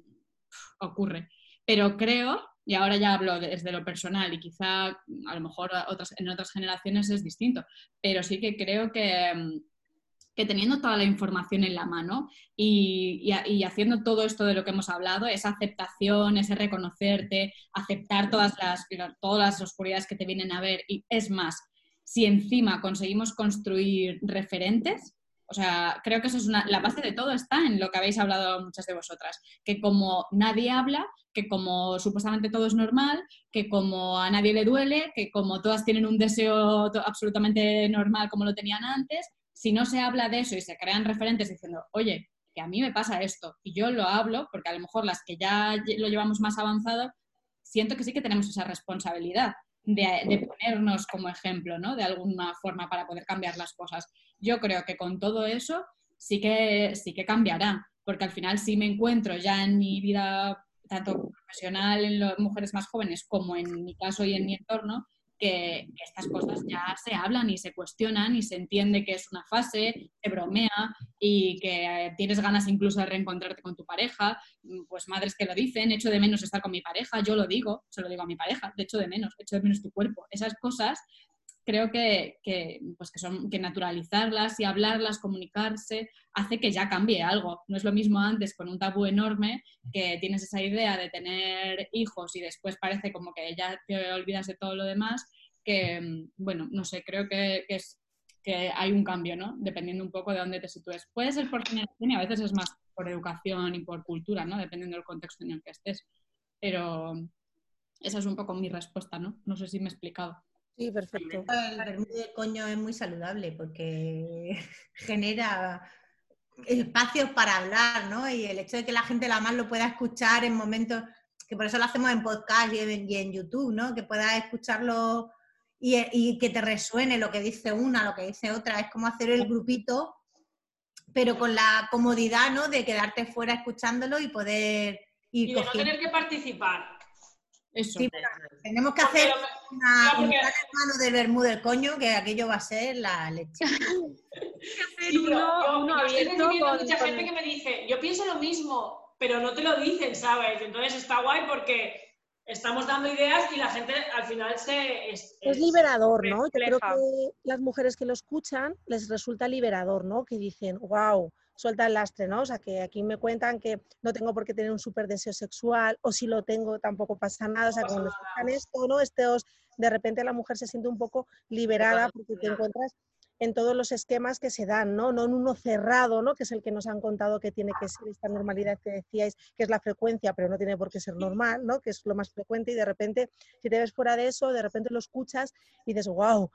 ocurre. Pero creo, y ahora ya hablo desde lo personal y quizá a lo mejor otras, en otras generaciones es distinto, pero sí que creo que, mm, que teniendo toda la información en la mano y, y y haciendo todo esto de lo que hemos hablado, esa aceptación, ese reconocerte, aceptar todas las, todas las oscuridades que te vienen a ver y es más, si encima conseguimos construir referentes, O sea, creo que eso es una, la base de todo está en lo que habéis hablado muchas de vosotras, que como nadie habla, que como supuestamente todo es normal, que como a nadie le duele, que como todas tienen un deseo absolutamente normal como lo tenían antes, si no se habla de eso y se crean referentes diciendo, oye, que a mí me pasa esto y yo lo hablo, porque a lo mejor las que ya lo llevamos más avanzado, siento que sí que tenemos esa responsabilidad de, de ponernos como ejemplo, ¿no? De alguna forma para poder cambiar las cosas. Yo creo que con todo eso sí que, sí que cambiará, porque al final sí me encuentro ya en mi vida, tanto profesional en las mujeres más jóvenes como en mi caso y en mi entorno, que, estas cosas ya se hablan y se cuestionan y se entiende que es una fase, se bromea y que eh, tienes ganas incluso de reencontrarte con tu pareja, mm, pues madres que lo dicen, echo de menos estar con mi pareja, yo lo digo, se lo digo a mi pareja, de echo de menos, echo de menos tu cuerpo. Esas cosas creo que, que, pues que, son, que naturalizarlas y hablarlas, comunicarse, hace que ya cambie algo. No es lo mismo antes con un tabú enorme que tienes esa idea de tener hijos y después parece como que ya te olvidas de todo lo demás, que, mm, bueno, no sé, creo que, que que hay un cambio, ¿no? Dependiendo un poco de dónde te sitúes. Puede ser por generación y a veces es más por educación y por cultura, ¿no? Dependiendo del contexto en el que estés. Pero esa es un poco mi respuesta, ¿no? No sé si me he explicado. Sí, perfecto. El vermú del coño es muy saludable porque genera espacios para hablar, ¿no? Y el hecho de que la gente la más lo pueda escuchar en momentos, que por eso lo hacemos en podcast y en, y en YouTube, ¿no? Que puedas escucharlo y, y que te resuene lo que dice una, lo que dice otra. Es como hacer el grupito, pero con la comodidad, ¿no? De quedarte fuera escuchándolo y poder ir Y de no tener que participar. Eso. Sí, tenemos que hacer una, no, porque- un hermano del Bermú del coño, que aquello va a ser la leche. Sí, uno- yo, uno yo estoy abierto recibiendo con- mucha con- gente que me dice, yo pienso lo mismo, pero no te lo dicen, ¿sabes? Entonces está guay porque estamos dando ideas y la gente al final se... Es, Es liberador, ¿no? Yo creo que las mujeres que lo escuchan les resulta liberador, ¿no? Que dicen, wow, suelta el lastre, ¿no? O sea, que aquí me cuentan que no tengo por qué tener un súper deseo sexual, o si lo tengo tampoco pasa nada. O sea, cuando escuchan esto, ¿no? Estos, de repente la mujer se siente un poco liberada porque te encuentras en todos los esquemas que se dan, ¿no? No en uno cerrado, ¿no? Que es el que nos han contado que tiene que ser esta normalidad que decíais, que es la frecuencia, pero no tiene por qué ser normal, ¿no? Que es lo más frecuente y de repente, si te ves fuera de eso, de repente lo escuchas y dices, wow,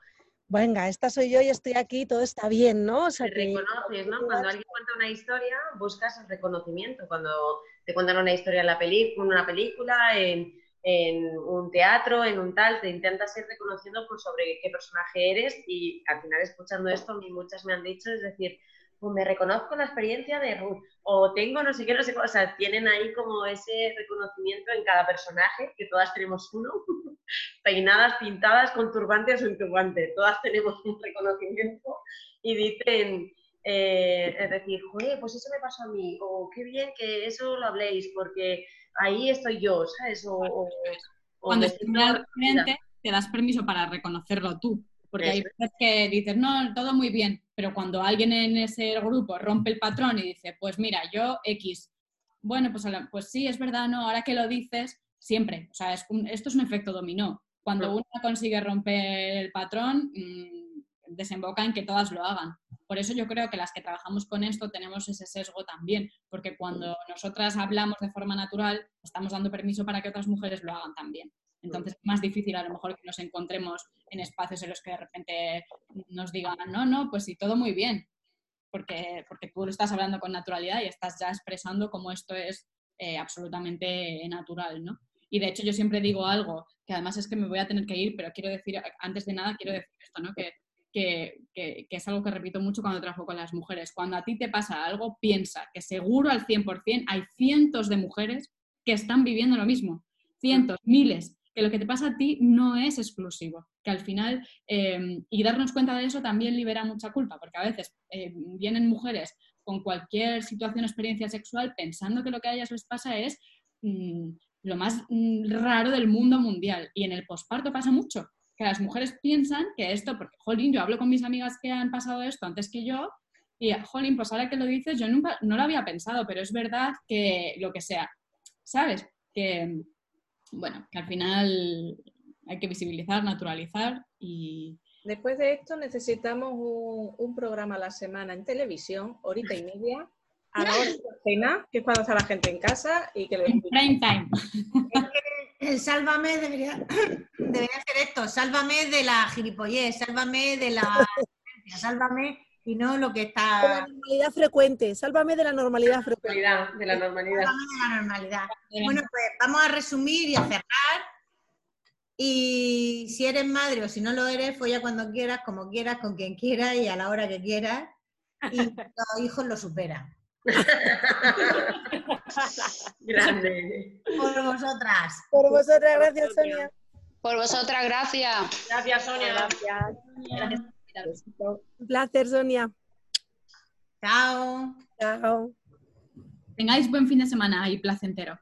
venga, esta soy yo y estoy aquí, todo está bien, ¿no? O sea, Te que reconoces, ¿no? Cuando alguien cuenta una historia, buscas el reconocimiento. Cuando te cuentan una historia en la en una película, en, en un teatro, en un tal, te intentas ir reconociendo por sobre qué personaje eres y al final escuchando esto, a mí muchas me han dicho, es decir, pues me reconozco la experiencia de Ruth, o tengo no sé qué, no sé qué, o sea, tienen ahí como ese reconocimiento en cada personaje, que todas tenemos uno, peinadas, pintadas, con turbante o sin turbante, todas tenemos un reconocimiento y dicen, eh, es decir, joder, pues eso me pasó a mí, o qué bien que eso lo habléis, porque ahí estoy yo, ¿sabes? O, o- o Cuando reconocida. frente, te das permiso para reconocerlo tú. Porque hay veces que dices, no, todo muy bien, pero cuando alguien en ese grupo rompe el patrón y dice, pues mira, yo X, bueno, pues, pues sí, es verdad, no, ahora que lo dices, siempre, o sea, es un- esto es un efecto dominó. Cuando uno consigue romper el patrón, mm, desemboca en que todas lo hagan. Por eso yo creo que las que trabajamos con esto tenemos ese sesgo también, porque cuando nosotras hablamos de forma natural, estamos dando permiso para que otras mujeres lo hagan también. Entonces es más difícil a lo mejor que nos encontremos en espacios en los que de repente nos digan, no, no, pues sí, todo muy bien, porque, porque tú lo estás hablando con naturalidad y estás ya expresando cómo esto es eh, absolutamente natural, ¿no? Y de hecho yo siempre digo algo, que además es que me voy a tener que ir, pero quiero decir, antes de nada quiero decir esto, ¿no? Que, que, que- que es algo que repito mucho cuando trabajo con las mujeres. Cuando a ti te pasa algo, piensa que seguro al 100% hay cientos de mujeres que están viviendo lo mismo. Cientos, miles. Que lo que te pasa a ti no es exclusivo. Que al final, eh, y darnos cuenta de eso también libera mucha culpa, porque a veces eh, vienen mujeres con cualquier situación o experiencia sexual pensando que lo que a ellas les pasa es mm, lo más mm, raro del mundo mundial. Y en el posparto pasa mucho, que las mujeres piensan que esto, porque, jolín, yo hablo con mis amigas que han pasado esto antes que yo, y, jolín, pues ahora que lo dices, yo nunca, no lo había pensado, pero es verdad que lo que sea, ¿sabes? Que, bueno, que al final hay que visibilizar, naturalizar y, Después de esto necesitamos un, un programa a la semana en televisión, horita y media, a la hora de cena, que es cuando está la gente en casa y que lo En prime time. El sálvame debería, debería ser esto, sálvame de la gilipollez, sálvame de la sálvame y no lo que De la está normalidad frecuente. Sálvame de la normalidad frecuente. Normalidad, de la normalidad. sálvame de la normalidad. Bueno, pues vamos a resumir y a cerrar. Y si eres madre o si no lo eres, folla cuando quieras, como quieras, con quien quieras y a la hora que quieras. Y los hijos lo superan. Grande. Por vosotras. Por vosotras, gracias, Sonia. Por vosotras, gracias. Gracias, Sonia. Un placer, Sonia. Chao. Chao. Tengáis buen fin de semana y placentero.